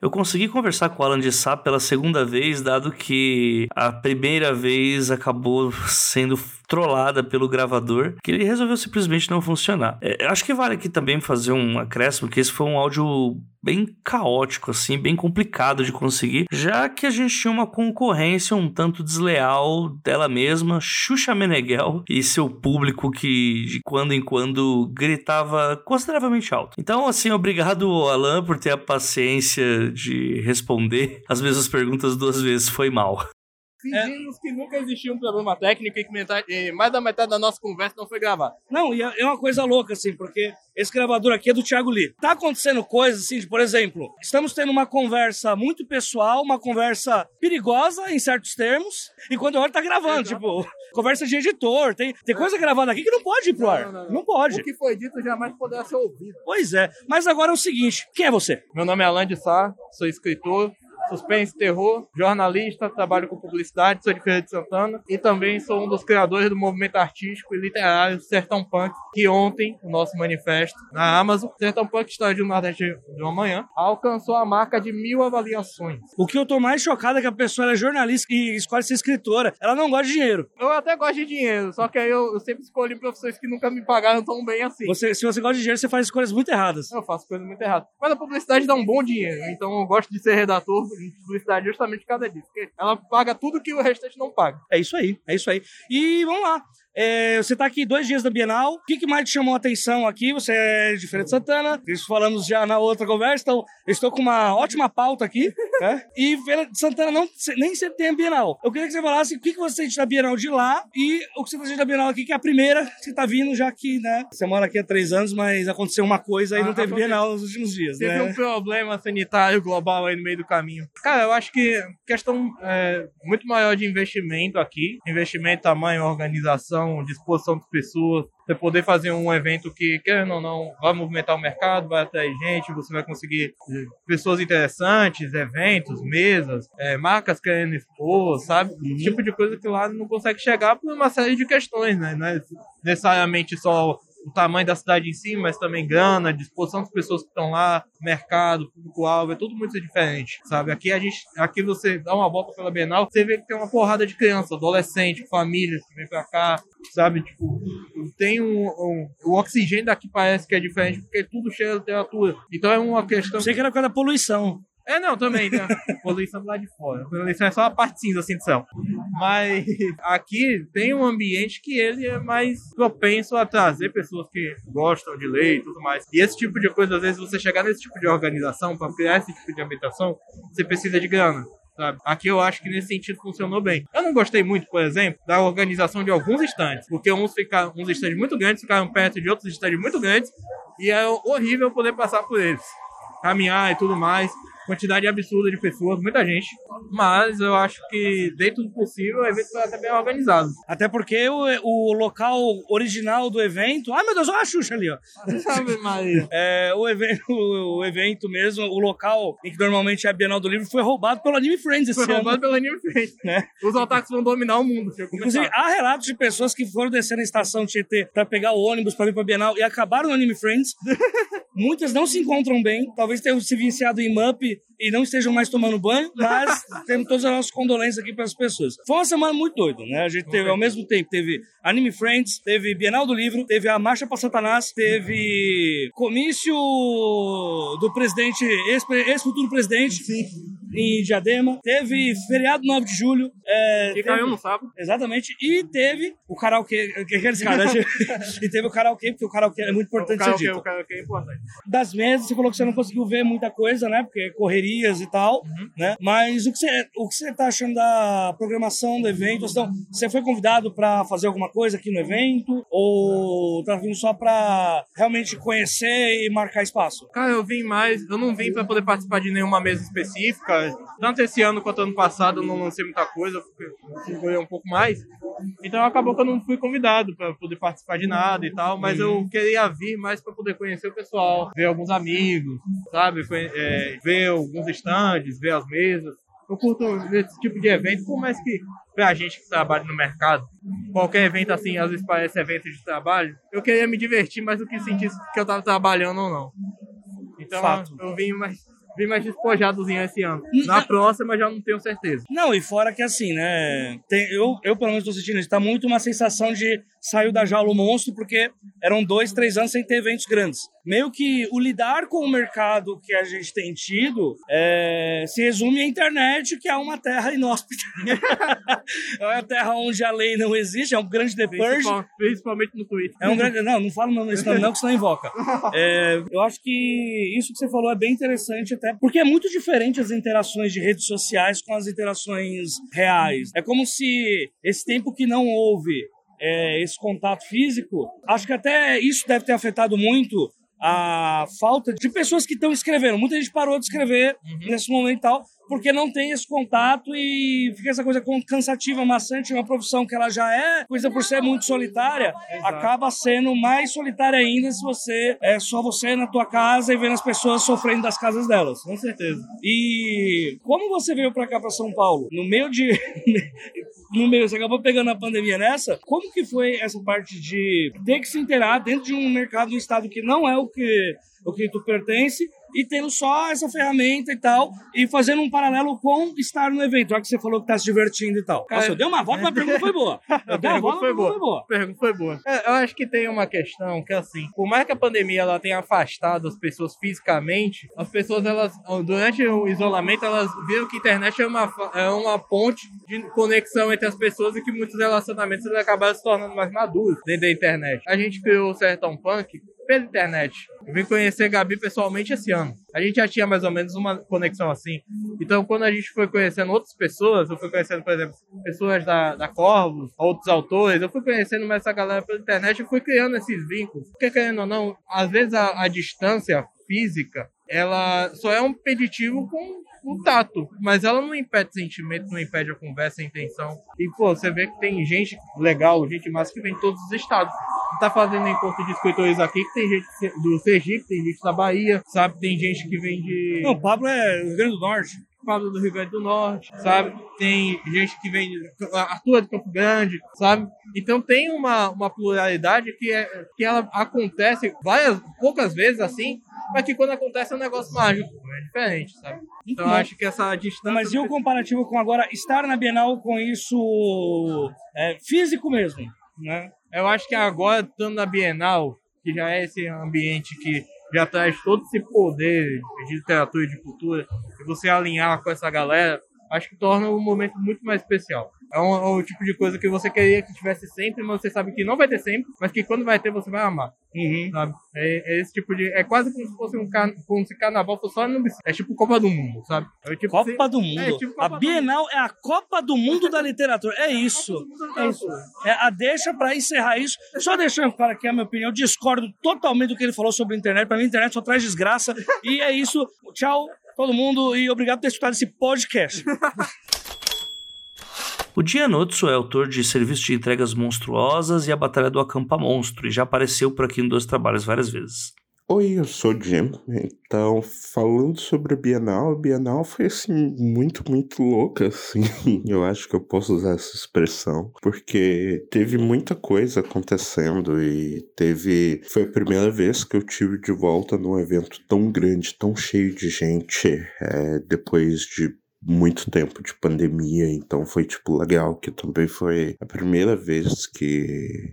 Eu consegui conversar com o Alan de Sá pela segunda vez, dado que a primeira vez acabou sendo trollada pelo gravador, que ele resolveu simplesmente não funcionar. É, acho que vale aqui também fazer um acréscimo, que esse foi um áudio bem caótico, assim, bem complicado de conseguir, já que a gente tinha uma concorrência um tanto desleal dela mesma, Xuxa Meneghel e seu público que de quando em quando gritava consideravelmente alto. Então, assim, obrigado, Alan, por ter a paciência de responder as mesmas perguntas duas vezes. Foi mal. Fingimos que nunca existiu um problema técnico e que metade- e mais da metade da nossa conversa não foi gravada. Não, e é é uma coisa louca, assim, porque esse gravador aqui é do Thiago Lee. Tá acontecendo coisas, assim, de, por exemplo, estamos tendo uma conversa muito pessoal, uma conversa perigosa em certos termos, e quando eu olho tá gravando, tipo, conversa de editor, tem, tem coisa gravada aqui que não pode ir pro ar. Não, pode. O que foi dito jamais poderá ser ouvido. Pois é, mas agora é o seguinte, quem é você? Meu nome é Alain de Sá, sou escritor, suspense, terror, jornalista, trabalho com publicidade, sou de Feira de Santana e também sou um dos criadores do movimento artístico e literário Sertão Punk, que ontem, o nosso manifesto na Amazon, Sertão Punk História de um Nordeste de uma Manhã, alcançou a marca de mil avaliações. O que eu tô mais chocado é que a pessoa é jornalista e escolhe ser escritora. Ela não gosta de dinheiro. Eu até gosto de dinheiro, só que aí eu, eu sempre escolhi profissões que nunca me pagaram tão bem assim. Você, se você gosta de dinheiro, você faz escolhas muito erradas. Eu faço coisas muito erradas. Mas a publicidade dá um bom dinheiro, então eu gosto de ser redator publicidade justamente por causa disso. Porque ela paga tudo que o restante não paga. É isso aí, é isso aí. E vamos lá. É, você tá aqui dois dias da Bienal. O que, que mais te chamou a atenção aqui? Você é de Feira de Santana. Isso falamos já na outra conversa. Então, eu estou com uma ótima pauta aqui. né? E Feira de Santana não, nem sempre tem a Bienal. Eu queria que você falasse o que, que você sente da Bienal de lá e o que você sente da Bienal aqui, que é a primeira que você tá vindo, já que, né? Você mora aqui há três anos, mas aconteceu uma coisa e não Ah, teve aconteceu. Bienal nos últimos dias, Teve né? um problema sanitário global aí no meio do caminho. Cara, eu acho que questão é, muito maior de investimento aqui. Investimento, tamanho, organização, disposição das pessoas. Você poder fazer um evento que, querendo ou não, vai movimentar o mercado, vai atrair gente, você vai conseguir eh, pessoas interessantes, eventos, mesas, eh, marcas querendo expor, sabe? Esse tipo de coisa que lá não consegue chegar por uma série de questões, né? Não é necessariamente só o tamanho da cidade em si, mas também grana, disposição das pessoas que estão lá, mercado, público-alvo, é tudo muito diferente, sabe? Aqui a gente, aqui você dá uma volta pela Bienal, você vê que tem uma porrada de criança, adolescente, famílias que vem pra cá, sabe? Tipo, tem um, um- o oxigênio daqui parece que é diferente porque tudo cheira de literatura. Então é uma questão. Sei que era por causa da poluição. É, não, também, né? Poluição lado de fora. Poluição é só a parte cinza, assim, céu. Mas aqui tem um ambiente que ele é mais propenso a trazer pessoas que gostam de ler e tudo mais. E esse tipo de coisa, às vezes, você chegar nesse tipo de organização, para criar esse tipo de ambientação, você precisa de grana. Sabe? Aqui eu acho que nesse sentido funcionou bem. Eu não gostei muito, por exemplo, da organização de alguns estandes, porque uns ficaram, uns estandes muito grandes ficaram perto de outros estandes muito grandes e é horrível poder passar por eles, caminhar e tudo mais quantidade absurda de pessoas, muita gente. Mas eu acho que, dentro do possível, o evento foi até bem organizado. Até porque o, o local original do evento. Ai meu Deus, olha a Xuxa ali, ó. Sabe, Maria? É, o, evento, o evento mesmo, o local em que normalmente é a Bienal do Livro, foi roubado pelo Anime Friends esse Foi ano. roubado pelo Anime Friends. Né? Os otakus vão dominar o mundo. Inclusive, há relatos de pessoas que foram descer na estação Tietê pra pegar o ônibus pra vir pra Bienal e acabaram no Anime Friends. Muitas não se encontram bem, talvez tenham se viciado em MUP e não estejam mais tomando banho, mas temos todas as nossas condolências aqui para as pessoas. Foi uma semana muito doida, né? A gente teve, ao mesmo tempo, teve Anime Friends, teve Bienal do Livro, teve a Marcha para Satanás, teve comício do presidente, ex- ex-futuro presidente em Diadema, teve feriado 9 de julho. É, Que teve- caiu no sábado. Exatamente. E teve o karaokê, que é aqueles caras, né? e teve o karaokê, porque o karaokê é muito importante O ser karaokê, dito o karaokê é importante. das mesas, você falou que você não conseguiu ver muita coisa, né? Porque correrias e tal, né? Mas o que você, o que você tá achando da programação do evento? Então, você foi convidado para fazer alguma coisa aqui no evento? Ou tá vindo só para realmente conhecer e marcar espaço? Cara, eu vim mais. Eu não vim pra poder participar de nenhuma mesa específica. Tanto esse ano quanto ano passado eu não lancei muita coisa, eu segurei um pouco mais. Então acabou que eu não fui convidado pra poder participar de nada e tal, mas eu queria vir mais pra poder conhecer o pessoal, ver alguns amigos, sabe? É, ver alguns estandes, ver as mesas. Eu curto esse tipo de evento, por mais que pra gente que trabalha no mercado, qualquer evento assim, às vezes parece evento de trabalho, eu queria me divertir mais do que sentir que eu tava trabalhando ou não. Então Fato. eu vim mais, vim mais despojadozinho esse ano. Na próxima já não tenho certeza. Não, e fora que assim, né? tem- eu, eu, pelo menos, tô sentindo isso. Tá muito uma sensação de saiu da jaula o monstro, porque eram dois, três anos sem ter eventos grandes. Meio que o lidar com o mercado que a gente tem tido é, se resume à internet, que é uma terra inóspita. é uma terra onde a lei não existe, é um grande The Purge. Principal- Principalmente no Twitter. É um grande. Não, não falo não, isso não, não, que senão invoca. É, eu acho que isso que você falou é bem interessante, até porque é muito diferente as interações de redes sociais com as interações reais. É como se esse tempo que não houve é, esse contato físico, acho que até isso deve ter afetado muito a falta de pessoas que estão escrevendo. Muita gente parou de escrever nesse momento e tal, porque não tem esse contato e fica essa coisa cansativa, maçante, uma profissão que ela já é, coisa por ser muito solitária, acaba sendo mais solitária ainda se você é só você na tua casa e vendo as pessoas sofrendo das casas delas. Com certeza. E como você veio pra cá, pra São Paulo, no meio de. no meio, você acabou pegando a pandemia nessa, como que foi essa parte de ter que se inteirar dentro de um mercado, um estado que não é o que, o que tu pertence, e tendo só essa ferramenta e tal, e fazendo um paralelo com estar no evento, já que você falou que tá se divertindo e tal. Nossa, eu dei uma volta, mas a pergunta foi boa. Eu A dei uma pergunta volta, foi mas a pergunta foi boa. boa. A pergunta foi boa. É, eu acho que tem uma questão que, assim, por mais que a pandemia ela tenha afastado as pessoas fisicamente, as pessoas, elas, durante o isolamento, elas viram que a internet é uma, é uma ponte de conexão entre as pessoas e que muitos relacionamentos acabaram se tornando mais maduros dentro da internet. A gente criou o Sertão Punk pela internet. Eu vim conhecer a Gabi pessoalmente esse ano. A gente já tinha mais ou menos uma conexão assim. Então, quando a gente foi conhecendo outras pessoas, eu fui conhecendo, por exemplo, pessoas da, da Corvus, outros autores, eu fui conhecendo mais essa galera pela internet e fui criando esses vínculos. Porque, querendo ou não, às vezes a, a distância física, ela só é um impeditivo com o tato, mas ela não impede sentimento, não impede a conversa, a intenção. E, pô, você vê que tem gente legal, gente massa que vem de todos os estados. Tá fazendo encontro de escritores aqui, que tem gente do Sergipe, tem gente da Bahia, sabe? Tem gente que vem de. Não, o Pablo é do Rio Grande do Norte. Pablo do Rio Grande do Norte, sabe? Tem gente que vem Arthur de Campo Grande, sabe? Então tem uma, uma pluralidade que, é, que ela acontece várias, poucas vezes assim, mas que quando acontece é um negócio mágico, é diferente, sabe? Então eu acho que essa distância. Mas e o comparativo com agora estar na Bienal com isso é, físico mesmo, né? Eu acho que agora, estando na Bienal, que já é esse ambiente que já traz todo esse poder de literatura e de cultura, e você alinhar com essa galera, acho que torna um momento muito mais especial. É um, é um tipo de coisa que você queria que tivesse sempre, mas você sabe que não vai ter sempre, mas que quando vai ter você vai amar. Sabe? É, é esse tipo de. É quase como se fosse um car... como se carnaval fosse só no É tipo Copa do Mundo, sabe? É tipo Copa se- do Mundo. É, tipo a Bienal é a Copa do Mundo da literatura. É isso. É isso. É a deixa pra encerrar isso. Só deixando claro aqui a minha opinião. Eu discordo totalmente do que ele falou sobre a internet. Pra mim, a internet só traz desgraça. E é isso. Tchau, todo mundo. E obrigado por ter escutado esse podcast. O Gianotsu é autor de Serviço de Entregas Monstruosas e A Batalha do Acampa Monstro, e já apareceu por aqui em dois trabalhos várias vezes. Oi, eu sou o Jim. Então, falando sobre a Bienal, a Bienal foi assim muito, muito louca, assim. Eu acho que eu posso usar essa expressão, porque teve muita coisa acontecendo e teve foi a primeira vez que eu tive de volta num evento tão grande, tão cheio de gente, é, depois de muito tempo de pandemia, então foi tipo legal que também foi a primeira vez que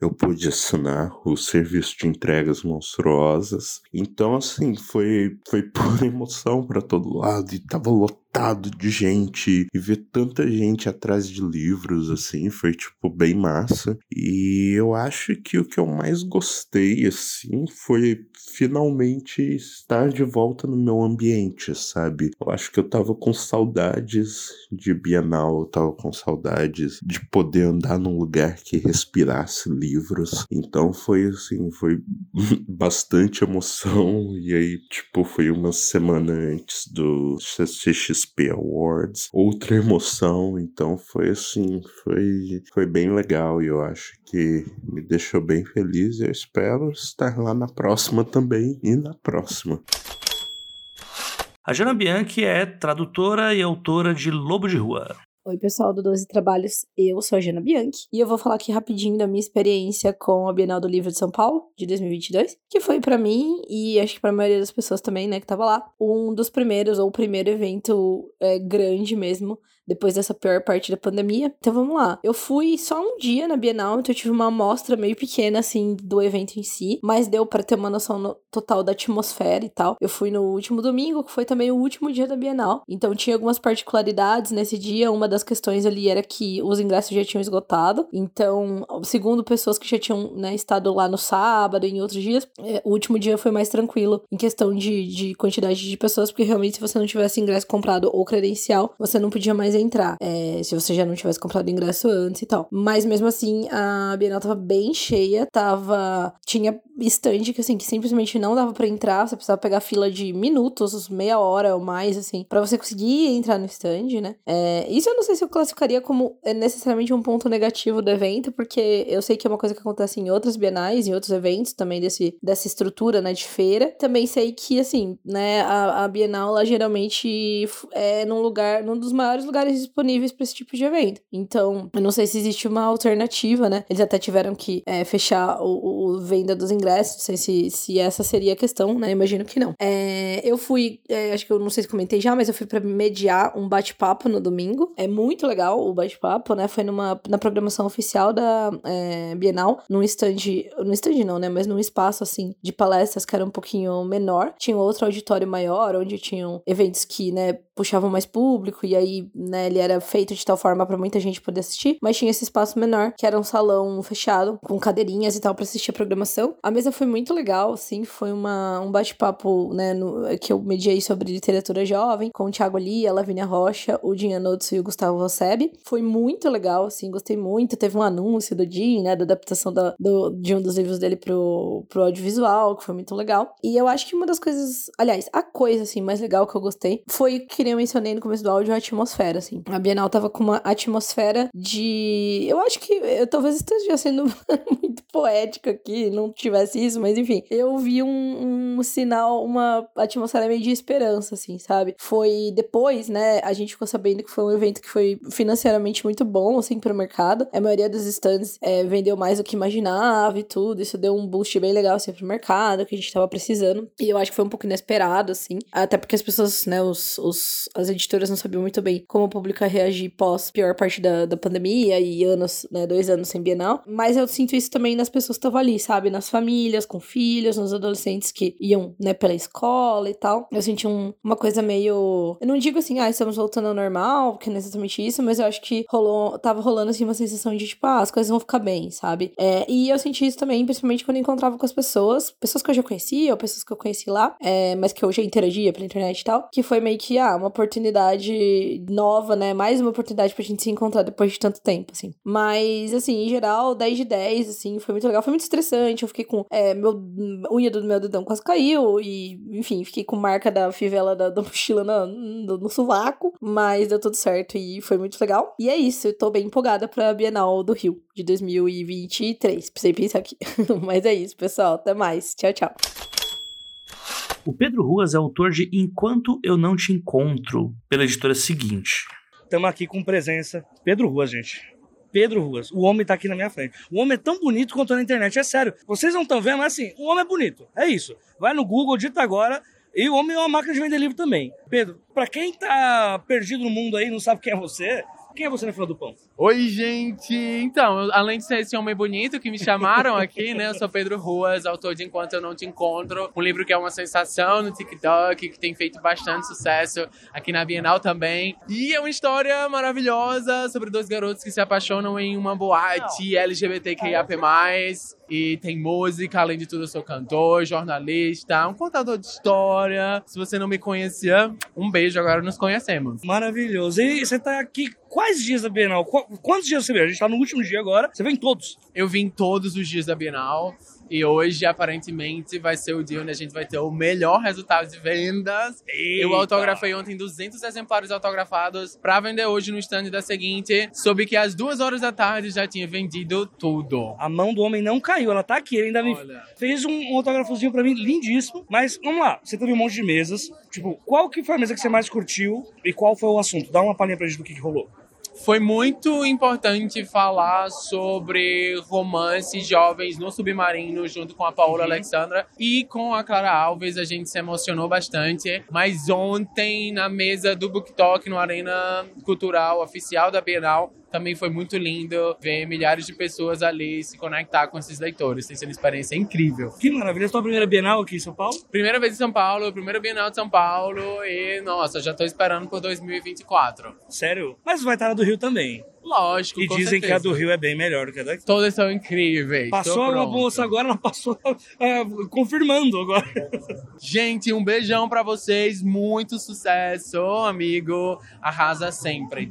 eu pude assinar o serviço de entregas monstruosas. Então, assim, foi, foi pura emoção para todo lado e tava lotado de gente e ver tanta gente atrás de livros, assim, foi, tipo, bem massa. E eu acho que o que eu mais gostei, assim, foi finalmente estar de volta no meu ambiente, sabe? Eu acho que eu tava com saudades de Bienal, eu tava com saudades de poder andar num lugar que respirasse livros. Então foi assim, foi bastante emoção. E aí, tipo, foi uma semana antes do CCXP Awards, outra emoção. Então foi assim, foi, foi bem legal e eu acho que me deixou bem feliz. Eu espero estar lá na próxima também e na próxima. A Jana Bianchi é tradutora e autora de Lobo de Rua. Oi, pessoal do 12 Trabalhos, eu sou a Jana Bianchi e eu vou falar aqui rapidinho da minha experiência com a Bienal do Livro de São Paulo de 2022, que foi pra mim e acho que pra maioria das pessoas também, né, que tava lá, um dos primeiros ou o primeiro evento é, grande mesmo depois dessa pior parte da pandemia. Então vamos lá. Eu fui só um dia na Bienal, então eu tive uma amostra meio pequena assim do evento em si, mas deu pra ter uma noção no- total da atmosfera e tal. Eu fui no último domingo, que foi também o último dia da Bienal. Então tinha algumas particularidades nesse dia. Uma das questões ali era que os ingressos já tinham esgotado. Então, segundo pessoas que já tinham né, estado lá no sábado e em outros dias, é, o último dia foi mais tranquilo em questão de, de quantidade de pessoas, porque realmente se você não tivesse ingresso comprado ou credencial, você não podia mais entrar. é, se você já não tivesse comprado ingresso antes e tal. Mas mesmo assim, a Bienal tava bem cheia, tava. Tinha stand que assim, que simplesmente não dava pra entrar, você precisava pegar fila de minutos, meia hora ou mais, assim, pra você conseguir entrar no stand, né? É, isso eu não sei se eu classificaria como é, necessariamente um ponto negativo do evento, porque eu sei que é uma coisa que acontece em outras bienais, em outros eventos também desse, dessa estrutura, né, de feira. Também sei que, assim, né, a, a Bienal, ela geralmente é num lugar, num dos maiores lugares disponíveis pra esse tipo de evento. Então, eu não sei se existe uma alternativa, né? Eles até tiveram que é, fechar o, o venda dos ingressos, não sei se, se essa seria a questão, né? Imagino que não. É, eu fui, é, acho que eu não sei se comentei já, mas eu fui pra mediar um bate-papo no domingo. É muito legal o bate-papo, né? Foi numa, na programação oficial da é, Bienal, num stand, no stand não, né? Mas num espaço, assim, de palestras que era um pouquinho menor. Tinha outro auditório maior, onde tinham eventos que, né, puxavam mais público, e aí, né, ele era feito de tal forma pra muita gente poder assistir, mas tinha esse espaço menor, que era um salão fechado, com cadeirinhas e tal, pra assistir a programação. A mesa foi muito legal, assim, foi uma, um bate-papo, né, no- que eu mediei sobre literatura jovem, com o Thiago Lia, a Lavínia Rocha, o Dinha e o Gustavo Rosseb. Foi muito legal, assim, gostei muito. Teve um anúncio do Din, né, da adaptação da- do, de um dos livros dele pro, pro audiovisual, que foi muito legal. E eu acho que uma das coisas, aliás, a coisa, assim, mais legal que eu gostei foi que nem eu mencionei no começo do áudio, a atmosfera, assim. A Bienal tava com uma atmosfera de. Eu acho que eu talvez esteja sendo muito poética aqui, não tivesse isso, mas enfim. Eu vi um, um sinal, uma atmosfera meio de esperança, assim, sabe? Foi depois, né? A gente ficou sabendo que foi um evento que foi financeiramente muito bom, assim, pro mercado. A maioria dos stands é, vendeu mais do que imaginava e tudo. Isso deu um boost bem legal, assim, pro mercado, que a gente tava precisando. E eu acho que foi um pouco inesperado, assim. Até porque as pessoas, né, os, os, as editoras não sabiam muito bem como o público reagir pós pior parte da, da pandemia e anos, né, dois anos sem Bienal. Mas eu sinto isso também nas nas pessoas que estavam ali, sabe? Nas famílias, com filhos, nos adolescentes que iam, né, pela escola e tal. Eu senti um, uma coisa meio. Eu não digo assim, ah, estamos voltando ao normal, porque não é exatamente isso, mas eu acho que rolou, tava rolando assim uma sensação de tipo, ah, as coisas vão ficar bem, sabe? É, e eu senti isso também, principalmente quando eu encontrava com as pessoas, pessoas que eu já conhecia, ou pessoas que eu conheci lá, é, mas que eu já interagia pela internet e tal, que foi meio que, ah, uma oportunidade nova, né? Mais uma oportunidade pra gente se encontrar depois de tanto tempo, assim. Mas, assim, em geral, 10 de 10, assim, foi muito legal. Foi muito estressante, eu fiquei com, é, meu unha do meu dedão quase caiu, e, enfim, fiquei com marca da fivela da, da mochila no, no, no sovaco, mas deu tudo certo e foi muito legal. E é isso, eu tô bem empolgada pra Bienal do Rio de 2023. Precisei pensar aqui. mas é isso, pessoal. Até mais. Tchau, tchau. O Pedro Ruas é autor de Enquanto Eu Não Te Encontro, pela editora seguinte. Estamos aqui com presença. Pedro Ruas, gente. Pedro Ruas. O homem tá aqui na minha frente. O homem é tão bonito quanto na internet, é sério. Vocês não estão vendo, mas assim, o homem é bonito. É isso. Vai no Google, dita agora. E o homem é uma máquina de vender livro também. Pedro, pra quem tá perdido no mundo aí, não sabe quem é você, quem é você na fila do pão? Oi, gente! Então, além de ser esse homem bonito que me chamaram aqui, né? Eu sou Pedro Ruas, autor de Enquanto Eu Não Te Encontro. Um livro que é uma sensação no TikTok, que tem feito bastante sucesso aqui na Bienal também. E é uma história maravilhosa sobre dois garotos que se apaixonam em uma boate LGBTQIAP+. E tem música, além de tudo eu sou cantor, jornalista, um contador de história. Se você não me conhecia, um beijo, agora nos conhecemos. Maravilhoso. E você tá aqui quais dias da Bienal? Qu- Quantos dias você veio? A gente tá no último dia agora. Você vem em todos? Eu vim todos os dias da Bienal. E hoje, aparentemente, vai ser o dia onde a gente vai ter o melhor resultado de vendas. Eu autografei ontem 200 exemplares autografados pra vender hoje no stand da seguinte. Soube que às duas horas da tarde já tinha vendido tudo. A mão do homem não caiu, ela tá aqui. Ele ainda me fez um, autógrafozinho pra mim, lindíssimo. Mas vamos lá, você teve um monte de mesas. Tipo, qual que foi a mesa que você mais curtiu e qual foi o assunto? Dá uma palhinha pra gente do que, que rolou. Foi muito importante falar sobre romances jovens no submarino, junto com a Paola Alexandra e com a Clara Alves. A gente se emocionou bastante. Mas ontem, na mesa do Book Talk, no Arena Cultural Oficial da Bienal, também foi muito lindo ver milhares de pessoas ali se conectar com esses leitores. Tem sido uma experiência incrível. Que maravilha. Sua primeira Bienal aqui em São Paulo? Primeira vez em São Paulo, primeira Bienal de São Paulo e, nossa, já tô esperando por 2024. Sério? Mas vai estar na do Rio também. Lógico, E dizem que a do certeza. Rio é bem melhor do que a daqui. Todas são incríveis. Passou pronto. moça agora, ela passou é, confirmando agora. Gente, um beijão pra vocês, muito sucesso, amigo. Arrasa sempre.